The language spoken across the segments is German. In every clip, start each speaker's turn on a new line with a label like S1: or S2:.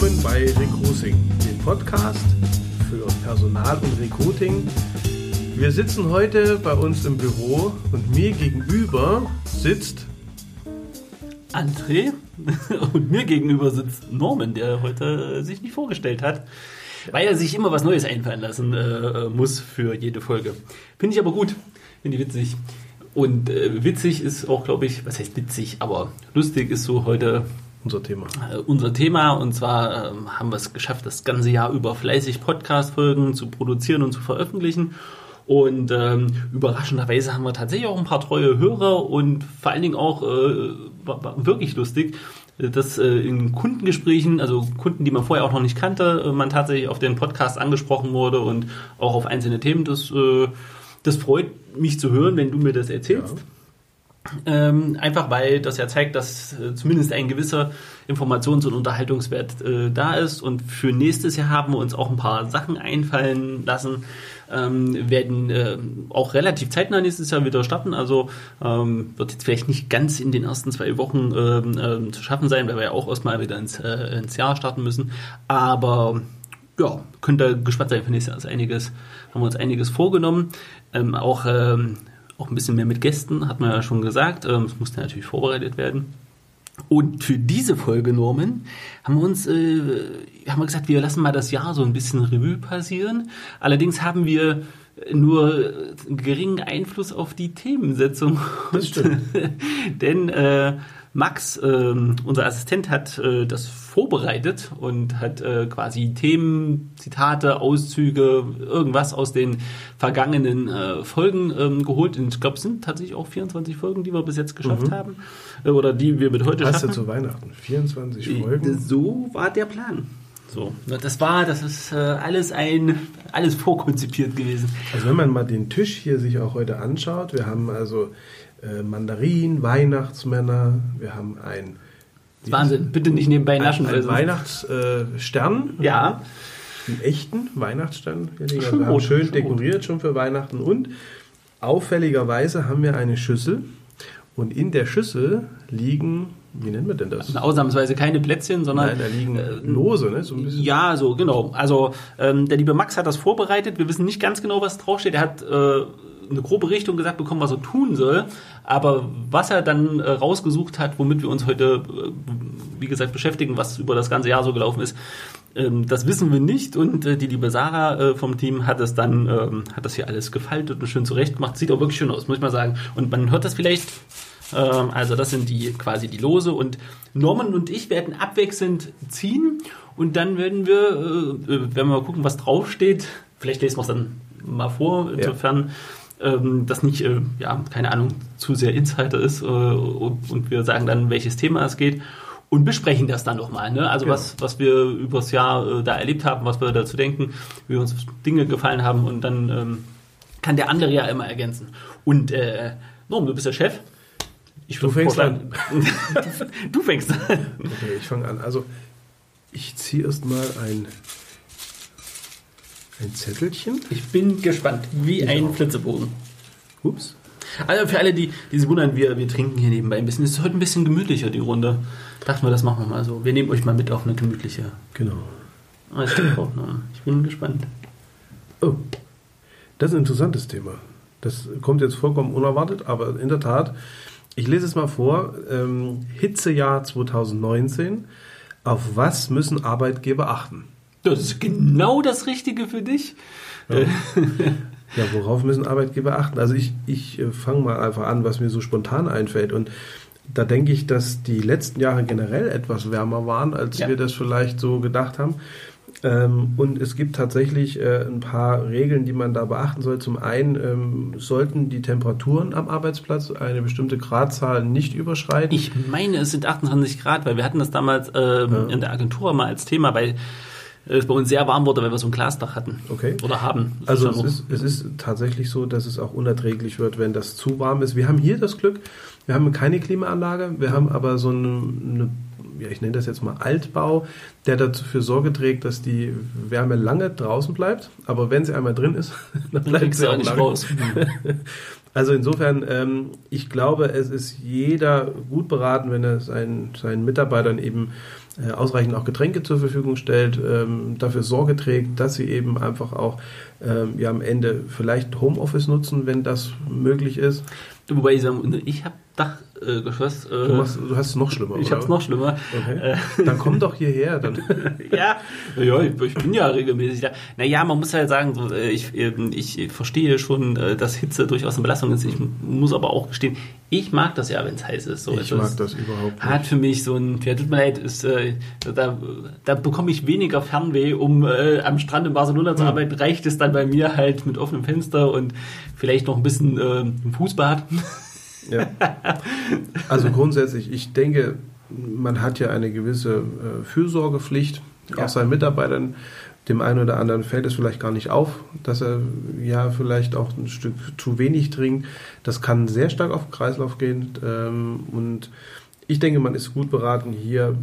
S1: willkommen bei Recruiting, dem Podcast für Personal und Recruiting. Wir sitzen heute bei uns im Büro und mir gegenüber sitzt
S2: André und mir gegenüber sitzt Norman, der heute sich nicht vorgestellt hat, weil er sich immer was Neues einfallen lassen äh, muss für jede Folge. Finde ich aber gut, finde ich witzig. Und äh, witzig ist auch, glaube ich, was heißt witzig, aber lustig ist so heute
S1: unser Thema.
S2: Äh, unser Thema und zwar äh, haben wir es geschafft, das ganze Jahr über fleißig Podcast-Folgen zu produzieren und zu veröffentlichen. Und ähm, überraschenderweise haben wir tatsächlich auch ein paar treue Hörer und vor allen Dingen auch äh, war, war wirklich lustig, dass äh, in Kundengesprächen, also Kunden, die man vorher auch noch nicht kannte, äh, man tatsächlich auf den Podcast angesprochen wurde und auch auf einzelne Themen. Das, äh, das freut mich zu hören, wenn du mir das erzählst. Ja. Ähm, einfach weil das ja zeigt, dass äh, zumindest ein gewisser Informations- und Unterhaltungswert äh, da ist. Und für nächstes Jahr haben wir uns auch ein paar Sachen einfallen lassen. Ähm, werden äh, auch relativ zeitnah nächstes Jahr wieder starten. Also ähm, wird jetzt vielleicht nicht ganz in den ersten zwei Wochen ähm, ähm, zu schaffen sein, weil wir ja auch erstmal wieder ins, äh, ins Jahr starten müssen. Aber ja, könnt ihr gespannt sein für nächstes Jahr. Ist einiges, haben wir uns einiges vorgenommen. Ähm, auch ähm, auch ein bisschen mehr mit Gästen, hat man ja schon gesagt. Ähm, es musste natürlich vorbereitet werden. Und für diese Folge, Norman, haben wir uns äh, haben wir gesagt, wir lassen mal das Jahr so ein bisschen Revue passieren. Allerdings haben wir nur geringen Einfluss auf die Themensetzung.
S1: Das stimmt.
S2: Denn äh, Max, äh, unser Assistent, hat äh, das vorbereitet und hat äh, quasi Themen, Zitate, Auszüge, irgendwas aus den vergangenen äh, Folgen ähm, geholt. Und ich glaube, es sind tatsächlich auch 24 Folgen, die wir bis jetzt geschafft mhm. haben. Äh, oder die wir mit heute
S1: Hast
S2: schaffen.
S1: du zu Weihnachten? 24 äh, Folgen?
S2: So war der Plan. So, das war, das ist alles ein, alles vorkonzipiert gewesen.
S1: Also wenn man mal den Tisch hier sich auch heute anschaut, wir haben also äh, Mandarin, Weihnachtsmänner, wir haben ein
S2: Wahnsinn, bitte nicht nebenbei naschen.
S1: Ein, ein Weihnachtsstern.
S2: Äh, ja.
S1: Einen echten Weihnachtsstern. Haben rot, schön schon dekoriert rot. schon für Weihnachten. Und auffälligerweise haben wir eine Schüssel. Und in der Schüssel liegen, wie nennen wir denn das?
S2: Also ausnahmsweise keine Plätzchen, sondern.
S1: Nein, da liegen äh, Lose, ne?
S2: So ein bisschen. Ja, so, genau. Also ähm, der liebe Max hat das vorbereitet. Wir wissen nicht ganz genau, was draufsteht. Er hat äh, eine grobe Richtung gesagt bekommen, was er tun soll. Aber was er dann äh, rausgesucht hat, womit wir uns heute, äh, wie gesagt, beschäftigen, was über das ganze Jahr so gelaufen ist, ähm, das wissen wir nicht. Und äh, die liebe Sarah äh, vom Team hat es dann, ähm, hat das hier alles gefaltet und schön zurecht gemacht. Sieht auch wirklich schön aus, muss ich mal sagen. Und man hört das vielleicht. Ähm, also das sind die quasi die Lose. Und Norman und ich werden abwechselnd ziehen. Und dann werden wir, äh, äh, werden wir mal gucken, was draufsteht. Vielleicht lesen wir es dann mal vor. Insofern. Ja ähm, das nicht, äh, ja, keine Ahnung, zu sehr Insider ist äh, und, und, wir sagen dann, welches Thema es geht und besprechen das dann nochmal. Ne? Also genau. was, was wir übers Jahr äh, da erlebt haben, was wir dazu denken, wie uns Dinge gefallen haben und dann ähm, kann der andere ja immer ergänzen. Und äh, Norm, du bist der Chef.
S1: Ich du fängst an.
S2: du fängst an.
S1: Okay, ich fange an. Also ich ziehe erstmal ein ein Zettelchen?
S2: Ich bin gespannt, wie ich ein. Flitzebogen.
S1: Ups.
S2: Also für alle, die, die sich wundern, wir, wir trinken hier nebenbei ein bisschen. Es ist heute ein bisschen gemütlicher, die Runde. Dachten wir, das machen wir mal so. Wir nehmen euch mal mit auf eine gemütliche.
S1: Genau.
S2: Ah, auch noch. Ich bin gespannt.
S1: Oh, das ist ein interessantes Thema. Das kommt jetzt vollkommen unerwartet, aber in der Tat, ich lese es mal vor. Ähm, Hitzejahr 2019. Auf was müssen Arbeitgeber achten?
S2: Das ist genau das Richtige für dich.
S1: Ja, ja worauf müssen Arbeitgeber achten? Also ich, ich äh, fange mal einfach an, was mir so spontan einfällt. Und da denke ich, dass die letzten Jahre generell etwas wärmer waren, als ja. wir das vielleicht so gedacht haben. Ähm, und es gibt tatsächlich äh, ein paar Regeln, die man da beachten soll. Zum einen ähm, sollten die Temperaturen am Arbeitsplatz eine bestimmte Gradzahl nicht überschreiten.
S2: Ich meine, es sind 28 Grad, weil wir hatten das damals ähm, ja. in der Agentur mal als Thema, weil es bei uns sehr warm wurde, weil wir so ein Glasdach hatten.
S1: Okay.
S2: Oder haben.
S1: Das also ist es, ist, es ist tatsächlich so, dass es auch unerträglich wird, wenn das zu warm ist. Wir haben hier das Glück, wir haben keine Klimaanlage, wir haben aber so eine, eine ja, ich nenne das jetzt mal Altbau, der dafür Sorge trägt, dass die Wärme lange draußen bleibt. Aber wenn sie einmal drin ist, dann bleibt sie auch nicht lange. raus. Also insofern, ähm, ich glaube, es ist jeder gut beraten, wenn er seinen, seinen Mitarbeitern eben äh, ausreichend auch Getränke zur Verfügung stellt, ähm, dafür Sorge trägt, dass sie eben einfach auch ähm, ja, am Ende vielleicht Homeoffice nutzen, wenn das möglich ist.
S2: Wobei ich sagen, ich habe Dachgeschoss.
S1: Äh, du, du, hast es noch schlimmer.
S2: Ich habe es noch schlimmer.
S1: Okay. Äh, dann komm doch hierher. Dann.
S2: ja, ja ich, ich, bin ja regelmäßig da. Naja, man muss halt sagen, so, äh, ich, ähm, ich verstehe schon, äh, dass Hitze durchaus eine Belastung ist. Ich muss aber auch gestehen, ich mag das ja, wenn es heiß ist.
S1: So, ich mag das überhaupt nicht.
S2: Hat für mich so ein, ja, tut mir leid, ist, äh, da, da bekomme ich weniger Fernweh, um äh, am Strand in Barcelona zu hm. arbeiten. Reicht es dann bei mir halt mit offenem Fenster und vielleicht noch ein bisschen äh, im Fußbad.
S1: Ja. Also grundsätzlich, ich denke, man hat ja eine gewisse äh, Fürsorgepflicht, ja. auch seinen Mitarbeitern. Dem einen oder anderen fällt es vielleicht gar nicht auf, dass er ja vielleicht auch ein Stück zu wenig trinkt. Das kann sehr stark auf den Kreislauf gehen. Ähm, und ich denke, man ist gut beraten, hier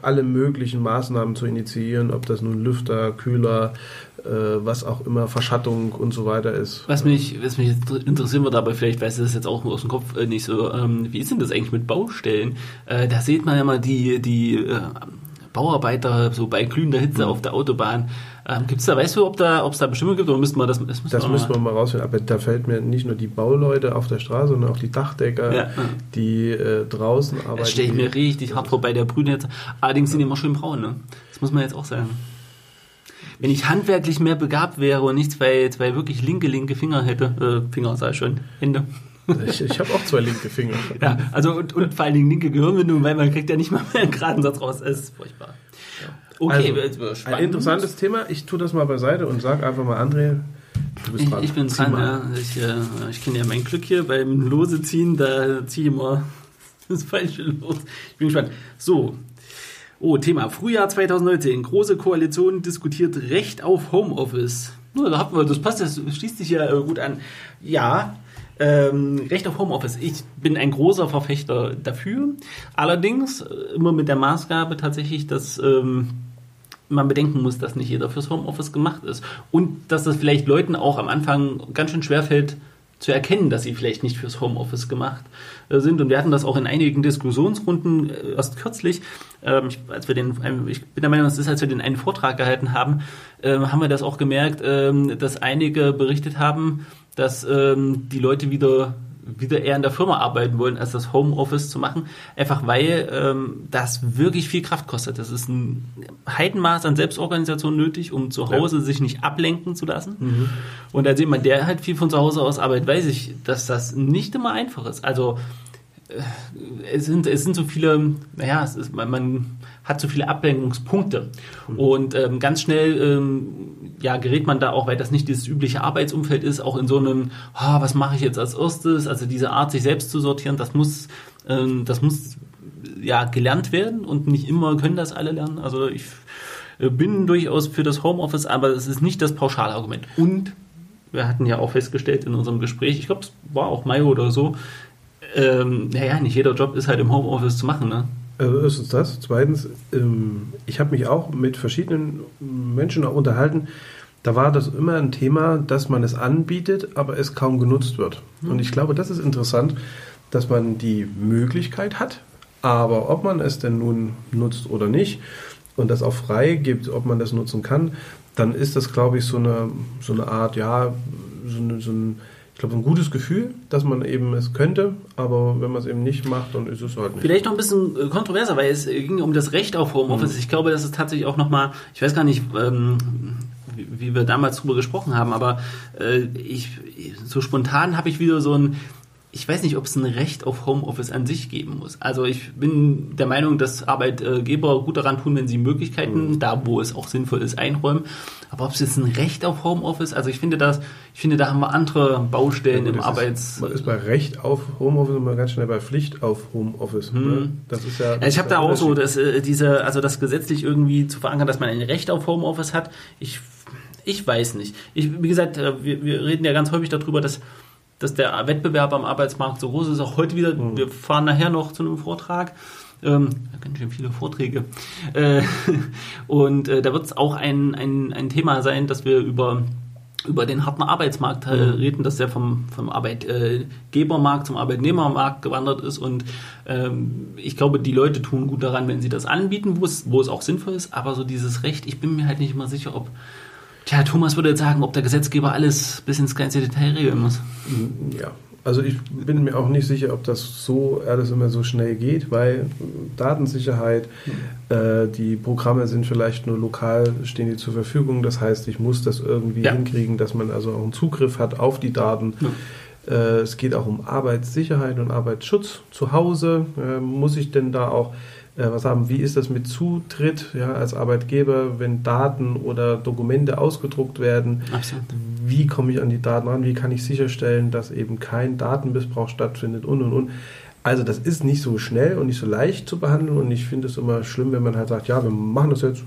S1: alle möglichen Maßnahmen zu initiieren, ob das nun Lüfter, Kühler, was auch immer, Verschattung und so weiter ist.
S2: Was mich, was mich jetzt interessieren wird, aber vielleicht weiß ich das jetzt auch aus dem Kopf äh, nicht so, ähm, wie ist denn das eigentlich mit Baustellen? Äh, da sieht man ja mal die, die äh, Bauarbeiter so bei glühender Hitze mhm. auf der Autobahn. Ähm, gibt's da, weißt du, ob da, ob es da Bestimmungen gibt oder müssten wir das,
S1: das müssen Das wir müssen wir mal rausfinden. Aber da fällt mir nicht nur die Bauleute auf der Straße, sondern auch die Dachdecker, ja. die äh, draußen arbeiten. Das
S2: stelle ich mir richtig hart vor bei der jetzt. Allerdings sind die immer schön braun, ne? Das muss man jetzt auch sagen wenn ich handwerklich mehr begabt wäre und nicht zwei, zwei wirklich linke, linke Finger hätte, äh, Finger sei schon, Hände.
S1: Ich, ich habe auch zwei linke Finger.
S2: ja, also und, und vor allen Dingen linke Gehirnwindung, weil man kriegt ja nicht mal mehr einen geraden Satz raus. Es ist furchtbar.
S1: Okay, also, ein interessantes Thema. Ich tue das mal beiseite und sage einfach mal, André,
S2: du bist dran. Ich, ich bin dran, ja. Ich, äh, ich kenne ja mein Glück hier beim Lose ziehen, da ziehe ich immer das falsche Los. Ich bin gespannt. So, Oh, Thema Frühjahr 2019. Große Koalition diskutiert Recht auf Homeoffice. Nur, da haben wir, das passt, das schließt sich ja äh, gut an. Ja, ähm, Recht auf Homeoffice. Ich bin ein großer Verfechter dafür. Allerdings äh, immer mit der Maßgabe tatsächlich, dass ähm, man bedenken muss, dass nicht jeder fürs Homeoffice gemacht ist. Und dass das vielleicht Leuten auch am Anfang ganz schön schwerfällt, zu erkennen, dass sie vielleicht nicht fürs Homeoffice gemacht äh, sind. Und wir hatten das auch in einigen Diskussionsrunden äh, erst kürzlich, ähm, ich, als wir den, ich bin der Meinung, das ist, als wir den einen Vortrag gehalten haben, äh, haben wir das auch gemerkt, äh, dass einige berichtet haben, dass ähm, die Leute wieder wieder eher in der Firma arbeiten wollen, als das Homeoffice zu machen. Einfach weil ähm, das wirklich viel Kraft kostet. Das ist ein Heidenmaß an Selbstorganisation nötig, um zu Hause ja. sich nicht ablenken zu lassen. Mhm. Und als jemand, der halt viel von zu Hause aus arbeitet, weiß ich, dass das nicht immer einfach ist. Also es sind, es sind so viele, naja, ist, man, man hat so viele Ablenkungspunkte. Mhm. Und ähm, ganz schnell ähm, ja, gerät man da auch, weil das nicht dieses übliche Arbeitsumfeld ist, auch in so einem, oh, was mache ich jetzt als erstes? Also diese Art, sich selbst zu sortieren, das muss, ähm, das muss ja gelernt werden und nicht immer können das alle lernen. Also ich äh, bin durchaus für das Homeoffice, aber es ist nicht das Pauschalargument. Und wir hatten ja auch festgestellt in unserem Gespräch, ich glaube, es war auch Mai oder so, ähm, naja, nicht jeder Job ist halt im Homeoffice zu machen. Ne?
S1: Also erstens das. Zweitens, ähm, ich habe mich auch mit verschiedenen Menschen auch unterhalten. Da war das immer ein Thema, dass man es anbietet, aber es kaum genutzt wird. Und ich glaube, das ist interessant, dass man die Möglichkeit hat, aber ob man es denn nun nutzt oder nicht und das auch frei gibt, ob man das nutzen kann, dann ist das, glaube ich, so eine, so eine Art, ja, so, eine, so ein glaube, ein gutes Gefühl, dass man eben es könnte, aber wenn man es eben nicht macht, dann ist es halt nicht.
S2: Vielleicht noch ein bisschen äh, kontroverser, weil es ging um das Recht auf Homeoffice. Mhm. Ich glaube, das ist tatsächlich auch nochmal, ich weiß gar nicht, ähm, wie, wie, wir damals drüber gesprochen haben, aber äh, ich, so spontan habe ich wieder so ein, ich weiß nicht, ob es ein Recht auf Homeoffice an sich geben muss. Also ich bin der Meinung, dass Arbeitgeber gut daran tun, wenn sie Möglichkeiten, mhm. da wo es auch sinnvoll ist, einräumen. Aber ob es jetzt ein Recht auf Homeoffice, also ich finde das, ich finde, da haben wir andere Baustellen ja, im Arbeits.
S1: Ist, man ist bei Recht auf Homeoffice immer ganz schnell bei Pflicht auf Homeoffice.
S2: Mhm. Das ist ja. Das ich habe da auch so, dass äh, diese, also das gesetzlich irgendwie zu verankern, dass man ein Recht auf Homeoffice hat. Ich, ich weiß nicht. Ich, wie gesagt, äh, wir, wir reden ja ganz häufig darüber, dass dass der Wettbewerb am Arbeitsmarkt so groß ist. Auch heute wieder, mhm. wir fahren nachher noch zu einem Vortrag. Ähm, ganz schön viele Vorträge. Äh, und äh, da wird es auch ein, ein, ein Thema sein, dass wir über über den harten Arbeitsmarkt äh, mhm. reden, dass der vom, vom Arbeitgebermarkt zum Arbeitnehmermarkt gewandert ist. Und ähm, ich glaube, die Leute tun gut daran, wenn sie das anbieten, wo es, wo es auch sinnvoll ist. Aber so dieses Recht, ich bin mir halt nicht immer sicher, ob. Tja, Thomas würde jetzt sagen, ob der Gesetzgeber alles bis ins kleinste Detail regeln muss.
S1: Ja, also ich bin mir auch nicht sicher, ob das so alles immer so schnell geht, weil Datensicherheit, mhm. äh, die Programme sind vielleicht nur lokal, stehen die zur Verfügung. Das heißt, ich muss das irgendwie ja. hinkriegen, dass man also auch einen Zugriff hat auf die Daten. Mhm. Äh, es geht auch um Arbeitssicherheit und Arbeitsschutz zu Hause. Äh, muss ich denn da auch was haben, wie ist das mit Zutritt ja, als Arbeitgeber, wenn Daten oder Dokumente ausgedruckt werden? Absolut. Wie komme ich an die Daten ran? Wie kann ich sicherstellen, dass eben kein Datenmissbrauch stattfindet und und und. Also das ist nicht so schnell und nicht so leicht zu behandeln und ich finde es immer schlimm, wenn man halt sagt, ja, wir machen das jetzt,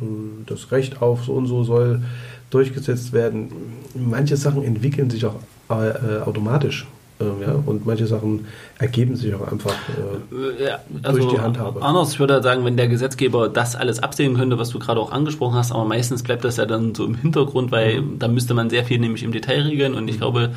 S1: das Recht auf so und so soll durchgesetzt werden. Manche Sachen entwickeln sich auch äh, automatisch äh, ja, und manche Sachen ergeben sich auch einfach äh, ja, also durch die Handhabe.
S2: Anders, ich würde sagen, wenn der Gesetzgeber das alles absehen könnte, was du gerade auch angesprochen hast, aber meistens bleibt das ja dann so im Hintergrund, weil mhm. da müsste man sehr viel nämlich im Detail regeln und ich glaube,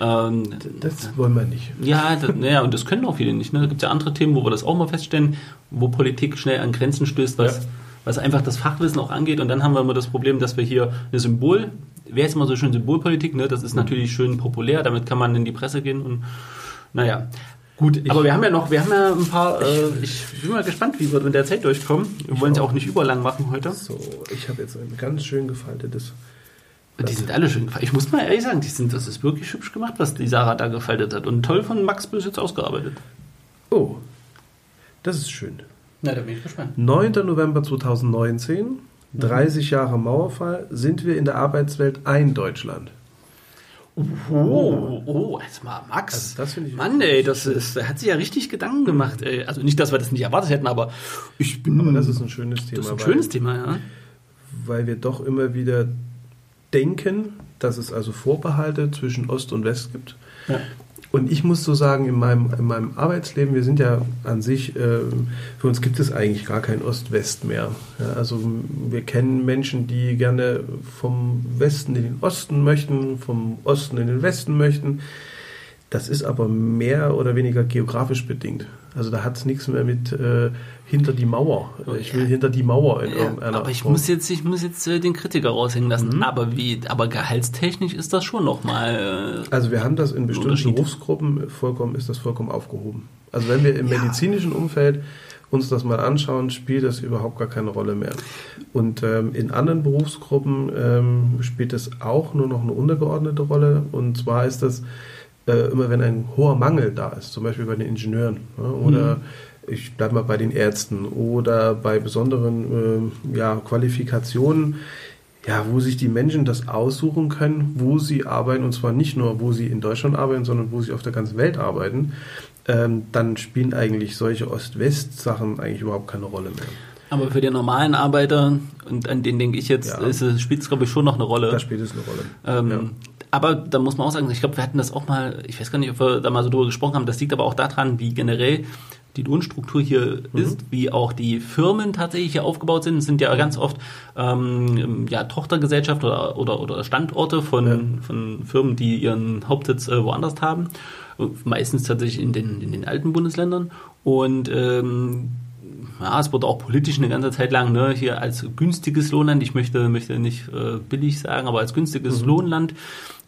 S1: ähm, das wollen wir nicht.
S2: Ja, das, ja, und das können auch viele nicht. Ne? Da gibt es ja andere Themen, wo wir das auch mal feststellen, wo Politik schnell an Grenzen stößt, was, ja. was einfach das Fachwissen auch angeht. Und dann haben wir immer das Problem, dass wir hier eine Symbol, wäre jetzt immer so schön Symbolpolitik, ne? das ist mhm. natürlich schön populär, damit kann man in die Presse gehen und naja. Gut, aber wir haben ja noch, wir haben ja ein paar, äh, ich bin mal gespannt, wie wir mit der Zeit durchkommen. Wir wollen es auch nicht überlang machen heute.
S1: So, ich habe jetzt ein ganz schön gefaltetes.
S2: Die sind alle schön gefaltet. Ich muss mal ehrlich sagen, die sind, das ist wirklich hübsch gemacht, was die Sarah da gefaltet hat. Und toll von Max bis jetzt ausgearbeitet.
S1: Oh, das ist schön.
S2: Na, da bin ich gespannt.
S1: 9. November 2019 30 Jahre Mauerfall, sind wir in der Arbeitswelt ein Deutschland.
S2: Oh, oh, jetzt mal Max. Also das finde ich Mann, ey, das ist, da hat sich ja richtig Gedanken gemacht. Ey. Also nicht, dass wir das nicht erwartet hätten, aber ich bin.
S1: Aber das ist ein schönes Thema.
S2: Das ist ein schönes Thema, ja.
S1: Weil wir doch immer wieder denken, dass es also Vorbehalte zwischen Ost und West gibt. Ja. Und ich muss so sagen, in meinem, in meinem Arbeitsleben, wir sind ja an sich, äh, für uns gibt es eigentlich gar kein Ost-West mehr. Ja, also wir kennen Menschen, die gerne vom Westen in den Osten möchten, vom Osten in den Westen möchten. Das ist aber mehr oder weniger geografisch bedingt. Also da hat es nichts mehr mit äh, hinter die Mauer. Ich will hinter die Mauer in
S2: irgendeiner Aber ich Form. muss jetzt, ich muss jetzt äh, den Kritiker raushängen lassen. Mhm. Aber wie, aber gehaltstechnisch ist das schon nochmal.
S1: Äh, also wir haben das in bestimmten Berufsgruppen vollkommen, ist das vollkommen aufgehoben. Also wenn wir im ja. medizinischen Umfeld uns das mal anschauen, spielt das überhaupt gar keine Rolle mehr. Und ähm, in anderen Berufsgruppen ähm, spielt das auch nur noch eine untergeordnete Rolle. Und zwar ist das äh, immer wenn ein hoher Mangel da ist, zum Beispiel bei den Ingenieuren ja, oder mhm. Ich bleibe mal bei den Ärzten oder bei besonderen äh, ja, Qualifikationen, ja, wo sich die Menschen das aussuchen können, wo sie arbeiten und zwar nicht nur, wo sie in Deutschland arbeiten, sondern wo sie auf der ganzen Welt arbeiten, ähm, dann spielen eigentlich solche Ost-West-Sachen eigentlich überhaupt keine Rolle mehr.
S2: Aber für den normalen Arbeiter, und an den denke ich jetzt, ja. spielt es, glaube ich, schon noch eine Rolle.
S1: Da spielt es eine Rolle.
S2: Ähm, ja aber da muss man auch sagen, ich glaube, wir hatten das auch mal, ich weiß gar nicht, ob wir da mal so drüber gesprochen haben, das liegt aber auch daran, wie generell die Lohnstruktur hier mhm. ist, wie auch die Firmen tatsächlich hier aufgebaut sind. Es sind ja ganz oft ähm, ja, Tochtergesellschaften oder, oder, oder Standorte von, ja. von Firmen, die ihren Hauptsitz äh, woanders haben. Meistens tatsächlich in den, in den alten Bundesländern. Und ähm, ja, es wurde auch politisch eine ganze Zeit lang ne, hier als günstiges Lohnland, ich möchte, möchte nicht äh, billig sagen, aber als günstiges mhm. Lohnland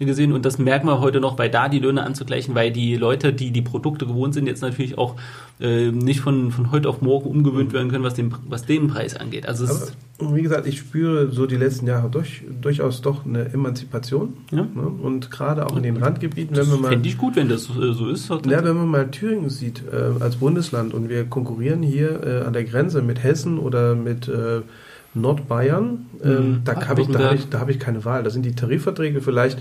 S2: gesehen und das merken wir heute noch, weil da die Löhne anzugleichen, weil die Leute, die die Produkte gewohnt sind, jetzt natürlich auch äh, nicht von, von heute auf morgen umgewöhnt werden können, was den, was den Preis angeht. Also
S1: Aber, wie gesagt, ich spüre so die letzten Jahre durch, durchaus doch eine Emanzipation ja. ne? und gerade auch in den Randgebieten,
S2: wenn man mal... Fände ich gut, wenn das äh, so ist.
S1: Ja, wenn man mal Thüringen sieht äh, als Bundesland und wir konkurrieren hier äh, an der Grenze mit Hessen oder mit äh, Nordbayern, ähm, mhm. da habe ich, da hab ich, hab ich keine Wahl. Da sind die Tarifverträge vielleicht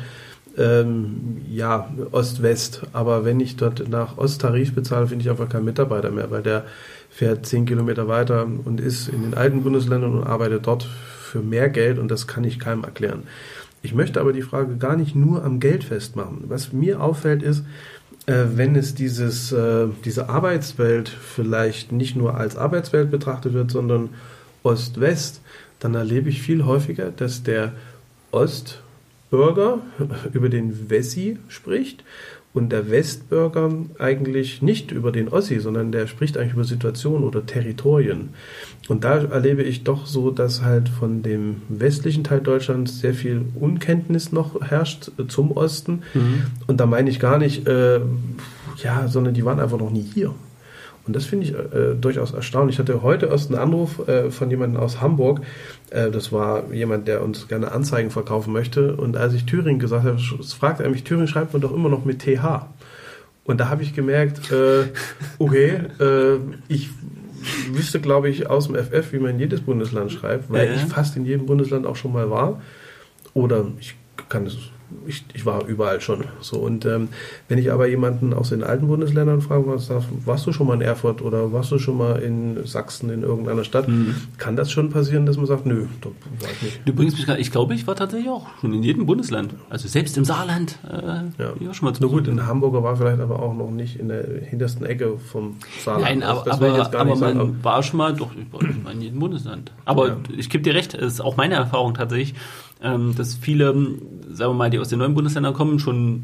S1: ähm, ja, Ost-West. Aber wenn ich dort nach Osttarif bezahle, finde ich einfach keinen Mitarbeiter mehr, weil der fährt zehn Kilometer weiter und ist in den alten Bundesländern und arbeitet dort für mehr Geld und das kann ich keinem erklären. Ich möchte aber die Frage gar nicht nur am Geld festmachen. Was mir auffällt ist, äh, wenn es dieses, äh, diese Arbeitswelt vielleicht nicht nur als Arbeitswelt betrachtet wird, sondern Ost-West, dann erlebe ich viel häufiger, dass der Ostbürger über den Wessi spricht und der Westbürger eigentlich nicht über den Ossi, sondern der spricht eigentlich über Situationen oder Territorien. Und da erlebe ich doch so, dass halt von dem westlichen Teil Deutschlands sehr viel Unkenntnis noch herrscht äh, zum Osten. Mhm. Und da meine ich gar nicht, äh, ja, sondern die waren einfach noch nie hier. Und das finde ich äh, durchaus erstaunlich. Ich hatte heute erst einen Anruf äh, von jemandem aus Hamburg. Äh, das war jemand, der uns gerne Anzeigen verkaufen möchte. Und als ich Thüringen gesagt habe, fragte er mich, Thüringen schreibt man doch immer noch mit TH. Und da habe ich gemerkt, äh, okay, äh, ich wüsste, glaube ich, aus dem FF, wie man jedes Bundesland schreibt, weil ja. ich fast in jedem Bundesland auch schon mal war. Oder ich kann es ich, ich war überall schon. So und ähm, wenn ich aber jemanden aus den alten Bundesländern frage, was darf, warst du schon mal in Erfurt oder warst du schon mal in Sachsen in irgendeiner Stadt, mhm. kann das schon passieren, dass man sagt, nö, da
S2: war ich nicht. Du bringst mich gerade, ich glaube, ich war tatsächlich auch schon in jedem Bundesland. Also selbst im Saarland. Äh,
S1: ja. schon mal Na gut, in Hamburger war vielleicht aber auch noch nicht in der hintersten Ecke vom
S2: Saarland. Nein, aber, das aber, aber man sagen. war schon mal, doch, ich war in jedem Bundesland. Aber ja. ich gebe dir recht, ist auch meine Erfahrung tatsächlich ähm, dass viele, sagen wir mal, die aus den neuen Bundesländern kommen, schon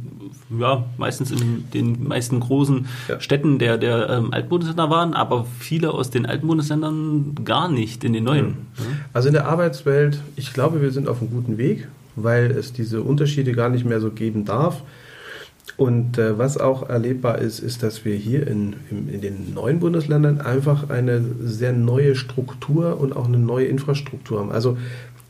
S2: ja, meistens in den meisten großen ja. Städten der, der ähm, Altbundesländer waren, aber viele aus den alten Bundesländern gar nicht in den neuen.
S1: Ja. Also in der Arbeitswelt, ich glaube, wir sind auf einem guten Weg, weil es diese Unterschiede gar nicht mehr so geben darf. Und äh, was auch erlebbar ist, ist, dass wir hier in, in, in, den neuen Bundesländern einfach eine sehr neue Struktur und auch eine neue Infrastruktur haben. Also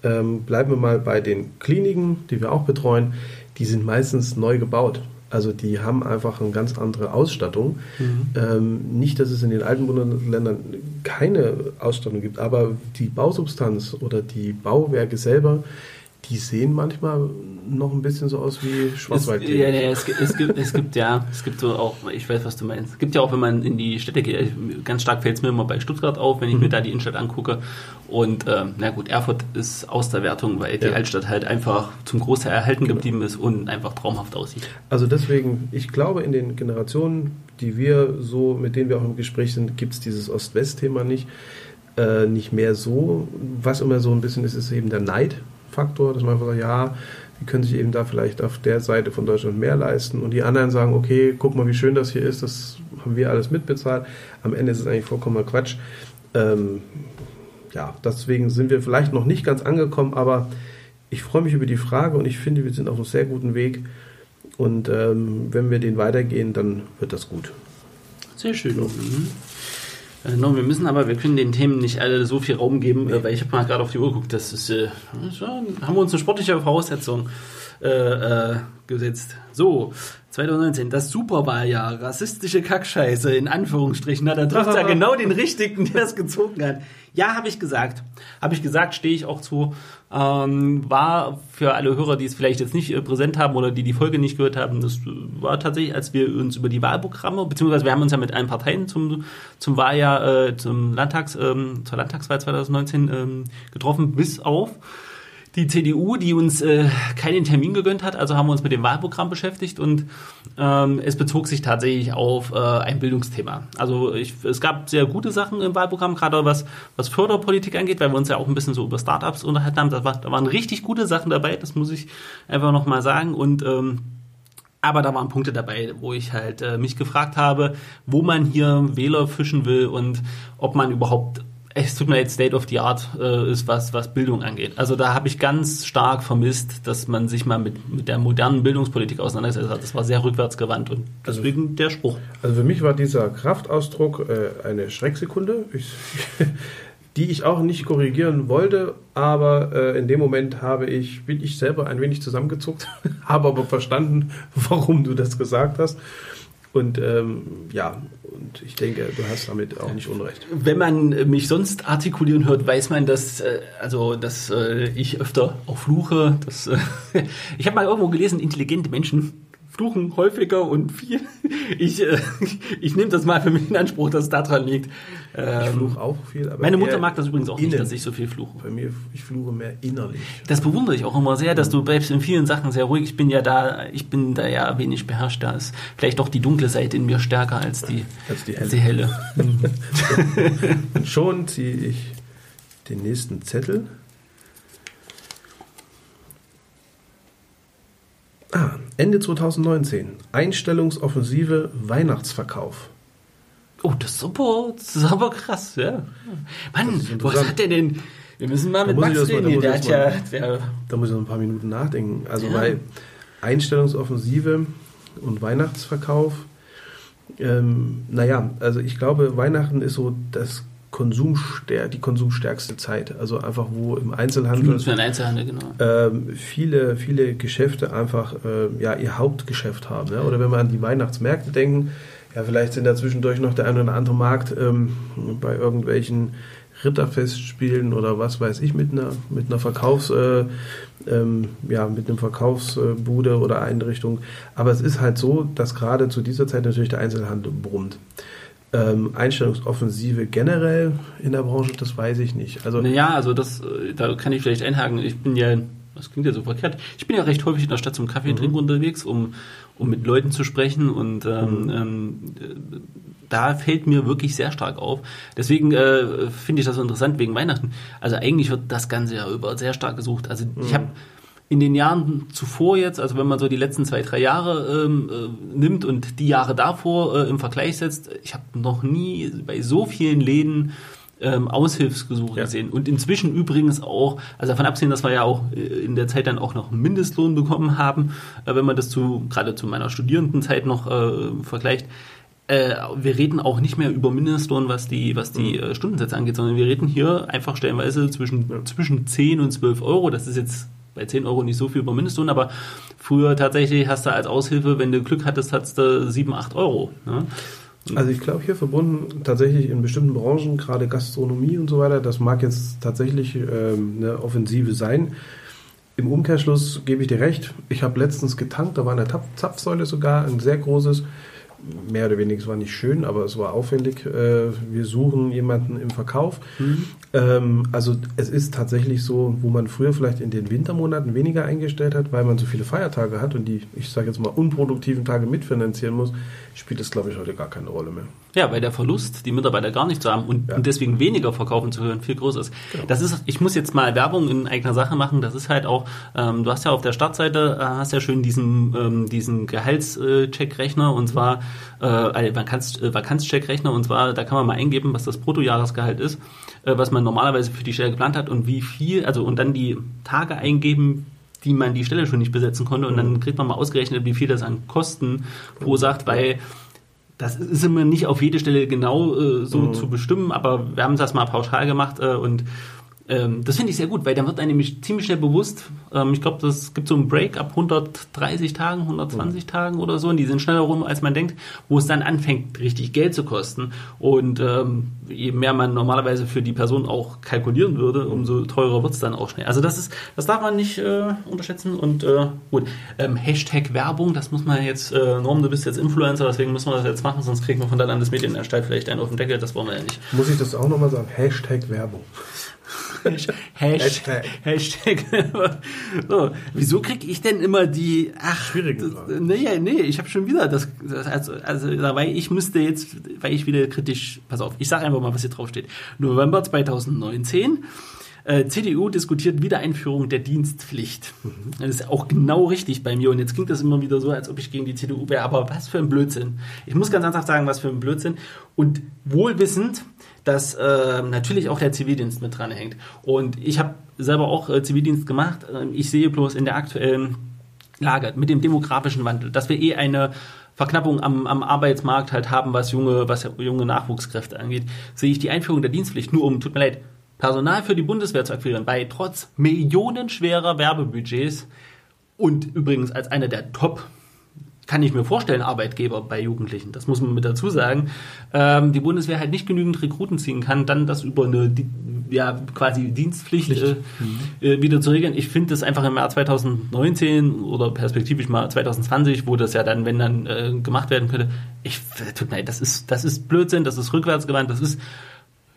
S1: ähm, bleiben wir mal bei den Kliniken, die wir auch betreuen. Die sind meistens neu gebaut. Also die haben einfach eine ganz andere Ausstattung. Mhm. Ähm, nicht, dass es in den alten Bundesländern keine Ausstattung gibt, aber die Bausubstanz oder die Bauwerke selber, die sehen manchmal noch ein bisschen so aus wie Schwarzwald.
S2: Ja, ja, es, es, gibt, es gibt ja, es gibt so auch, ich weiß, was du meinst. Es gibt ja auch, wenn man in die Städte geht, ganz stark fällt es mir immer bei Stuttgart auf, wenn ich mhm. mir da die Innenstadt angucke. Und ähm, na gut, Erfurt ist aus der Wertung, weil die ja. Altstadt halt einfach zum Großteil erhalten geblieben ist und einfach traumhaft aussieht.
S1: Also deswegen, ich glaube, in den Generationen, die wir so, mit denen wir auch im Gespräch sind, gibt es dieses Ost-West-Thema nicht. Äh, nicht mehr so. Was immer so ein bisschen ist, ist eben der Neid Faktor, dass man einfach sagt, ja, die können sich eben da vielleicht auf der Seite von Deutschland mehr leisten und die anderen sagen, okay, guck mal, wie schön das hier ist, das haben wir alles mitbezahlt. Am Ende ist es eigentlich vollkommener Quatsch. Ähm, ja, deswegen sind wir vielleicht noch nicht ganz angekommen, aber ich freue mich über die Frage und ich finde, wir sind auf einem sehr guten Weg. Und ähm, wenn wir den weitergehen, dann wird das gut.
S2: Sehr schön. So. Mhm. Äh, no, wir müssen aber, wir können den Themen nicht alle so viel Raum geben, äh, weil ich habe mal gerade auf die Uhr geguckt, das ist, äh, haben wir uns eine sportliche Voraussetzung äh, äh, gesetzt. So, 2019, das Superwahljahr, rassistische Kackscheiße, in Anführungsstrichen. Na, da trifft ja genau den Richtigen, der es gezogen hat. Ja, habe ich gesagt. Habe ich gesagt, stehe ich auch zu. Ähm, war für alle Hörer, die es vielleicht jetzt nicht äh, präsent haben oder die die Folge nicht gehört haben, das war tatsächlich, als wir uns über die Wahlprogramme, beziehungsweise wir haben uns ja mit allen Parteien zum, zum Wahljahr, äh, zum Landtags, ähm, zur Landtagswahl 2019 ähm, getroffen, bis auf die CDU, die uns äh, keinen Termin gegönnt hat. Also haben wir uns mit dem Wahlprogramm beschäftigt und ähm, es bezog sich tatsächlich auf äh, ein Bildungsthema. Also ich, es gab sehr gute Sachen im Wahlprogramm, gerade was, was Förderpolitik angeht, weil wir uns ja auch ein bisschen so über Startups unterhalten haben. Da, war, da waren richtig gute Sachen dabei, das muss ich einfach nochmal sagen. Und ähm, aber da waren Punkte dabei, wo ich halt äh, mich gefragt habe, wo man hier Wähler fischen will und ob man überhaupt es tut mir jetzt State of the Art äh, ist, was, was Bildung angeht. Also da habe ich ganz stark vermisst, dass man sich mal mit, mit der modernen Bildungspolitik auseinandergesetzt hat. Das war sehr rückwärtsgewandt und also deswegen also, der Spruch.
S1: Also für mich war dieser Kraftausdruck äh, eine Schrecksekunde, ich, die ich auch nicht korrigieren wollte, aber äh, in dem Moment habe ich, bin ich selber ein wenig zusammengezuckt, habe aber verstanden, warum du das gesagt hast. Und ähm, ja, und ich denke, du hast damit auch nicht unrecht.
S2: Wenn man mich sonst artikulieren hört, weiß man, dass, äh, also, dass äh, ich öfter auch fluche. Dass, äh, ich habe mal irgendwo gelesen, intelligente Menschen fluchen häufiger und viel. Ich, äh, ich nehme das mal für mich in Anspruch, dass es daran liegt.
S1: Ähm, ich fluche auch viel.
S2: meine Mutter mag das übrigens auch innen. nicht, dass ich so viel fluche.
S1: Bei mir, ich fluche mehr innerlich.
S2: Das bewundere ich auch immer sehr, dass du bleibst in vielen Sachen sehr ruhig. Ich bin ja da, ich bin da ja wenig beherrscht. Da ist vielleicht doch die dunkle Seite in mir stärker als die, als die helle. Als die
S1: helle. Schon ziehe ich den nächsten Zettel. Ah, Ende 2019. Einstellungsoffensive Weihnachtsverkauf.
S2: Oh, das ist super, das ist aber krass, ja. Mann, was hat der denn? Wir müssen mal da mit Max reden. Mal, da,
S1: der ja, der da muss ich noch ein paar Minuten nachdenken. Also ja. bei Einstellungsoffensive und Weihnachtsverkauf, ähm, naja, also ich glaube, Weihnachten ist so das Konsumstär die konsumstärkste Zeit. Also einfach, wo im Einzelhandel,
S2: Einzelhandel genau.
S1: ähm, viele, viele Geschäfte einfach äh, ja, ihr Hauptgeschäft haben. Ja? Oder wenn wir an die Weihnachtsmärkte denken, ja, vielleicht sind da zwischendurch noch der ein oder andere Markt ähm, bei irgendwelchen Ritterfestspielen oder was weiß ich mit einer mit einer Verkaufs äh, ähm, ja mit einem Verkaufsbude oder Einrichtung. Aber es ist halt so, dass gerade zu dieser Zeit natürlich der Einzelhandel brummt. Ähm, Einstellungsoffensive generell in der Branche, das weiß ich nicht.
S2: Also naja, also das, äh, da kann ich vielleicht einhaken. Ich bin ja, das klingt ja so verkehrt. Ich bin ja recht häufig in der Stadt zum Kaffee mhm. trinken unterwegs, um, um mit Leuten zu sprechen und ähm, mhm. ähm, da fällt mir wirklich sehr stark auf. Deswegen äh, finde ich das so interessant wegen Weihnachten. Also eigentlich wird das Ganze ja über sehr stark gesucht. Also mhm. ich habe in den Jahren zuvor jetzt, also wenn man so die letzten zwei, drei Jahre ähm, äh, nimmt und die Jahre davor äh, im Vergleich setzt, ich habe noch nie bei so vielen Läden ähm, Aushilfsgesuche ja. gesehen. Und inzwischen übrigens auch, also davon absehen, dass wir ja auch äh, in der Zeit dann auch noch Mindestlohn bekommen haben, äh, wenn man das zu gerade zu meiner Studierendenzeit noch äh, vergleicht. Äh, wir reden auch nicht mehr über Mindestlohn, was die, was die mhm. Stundensätze angeht, sondern wir reden hier einfach stellenweise zwischen, ja. zwischen 10 und 12 Euro. Das ist jetzt bei 10 Euro nicht so viel über Mindestlohn, aber früher tatsächlich hast du als Aushilfe, wenn du Glück hattest, hattest du 7, 8 Euro. Ne?
S1: Also ich glaube hier verbunden tatsächlich in bestimmten Branchen, gerade Gastronomie und so weiter, das mag jetzt tatsächlich ähm, eine Offensive sein. Im Umkehrschluss gebe ich dir recht. Ich habe letztens getankt, da war eine Zapfsäule sogar, ein sehr großes mehr oder weniger, es war nicht schön, aber es war aufwendig. Äh, wir suchen jemanden im Verkauf. Mhm. Ähm, also es ist tatsächlich so, wo man früher vielleicht in den Wintermonaten weniger eingestellt hat, weil man so viele Feiertage hat und die, ich sage jetzt mal, unproduktiven Tage mitfinanzieren muss, spielt es, glaube ich, heute gar keine Rolle mehr.
S2: Ja, weil der Verlust, die Mitarbeiter gar nicht zu haben und, ja. und deswegen weniger verkaufen zu können, viel größer ist. Genau. Das ist, ich muss jetzt mal Werbung in eigener Sache machen. Das ist halt auch, ähm, du hast ja auf der Startseite, äh, hast ja schön diesen, ähm, diesen Gehaltscheckrechner und zwar äh, äh, Vakanz, äh, Vakanzcheckrechner und zwar, da kann man mal eingeben, was das Bruttojahresgehalt ist, äh, was man normalerweise für die Stelle geplant hat und wie viel, also und dann die Tage eingeben, die man die Stelle schon nicht besetzen konnte und dann mhm. kriegt man mal ausgerechnet, wie viel das an Kosten verursacht, weil das ist immer nicht auf jede Stelle genau äh, so mhm. zu bestimmen, aber wir haben das mal pauschal gemacht äh, und ähm, das finde ich sehr gut, weil dann wird einem nämlich ziemlich schnell bewusst, ähm, ich glaube, das gibt so einen Break ab 130 Tagen, 120 mhm. Tagen oder so, und die sind schneller rum, als man denkt, wo es dann anfängt, richtig Geld zu kosten. Und ähm, je mehr man normalerweise für die Person auch kalkulieren würde, umso teurer wird es dann auch schnell. Also das ist, das darf man nicht äh, unterschätzen. Und äh, gut, ähm, Hashtag Werbung, das muss man jetzt, äh, Norm, du bist jetzt Influencer, deswegen müssen wir das jetzt machen, sonst kriegen wir von der Landesmedienanstalt vielleicht einen auf den Deckel, das wollen wir ja nicht.
S1: Muss ich das auch nochmal sagen? Hashtag Werbung.
S2: Hashtag. Hashtag. so, wieso kriege ich denn immer die. Ach, schwierige Frage. Nee, nee, ich habe schon wieder das. Also, also, weil ich müsste jetzt, weil ich wieder kritisch. Pass auf, ich sage einfach mal, was hier drauf steht. November 2019. Äh, CDU diskutiert Wiedereinführung der Dienstpflicht. Mhm. Das ist auch genau richtig bei mir. Und jetzt klingt das immer wieder so, als ob ich gegen die CDU wäre. Aber was für ein Blödsinn. Ich muss ganz einfach sagen, was für ein Blödsinn. Und wohlwissend, dass äh, natürlich auch der Zivildienst mit dran hängt. Und ich habe selber auch äh, Zivildienst gemacht. Ähm, ich sehe bloß in der aktuellen Lage mit dem demografischen Wandel, dass wir eh eine Verknappung am, am Arbeitsmarkt halt haben, was junge, was junge Nachwuchskräfte angeht, sehe ich die Einführung der Dienstpflicht nur um, tut mir leid, Personal für die Bundeswehr zu akquirieren, bei trotz millionenschwerer Werbebudgets und übrigens als einer der Top kann ich mir vorstellen, Arbeitgeber bei Jugendlichen. Das muss man mit dazu sagen. Ähm, die Bundeswehr halt nicht genügend Rekruten ziehen kann, dann das über eine ja, quasi Dienstpflicht äh, mhm. wieder zu regeln. Ich finde das einfach im Jahr 2019 oder perspektivisch mal 2020, wo das ja dann, wenn dann äh, gemacht werden könnte, ich tut mir das ist, das ist Blödsinn, das ist rückwärtsgewandt, das ist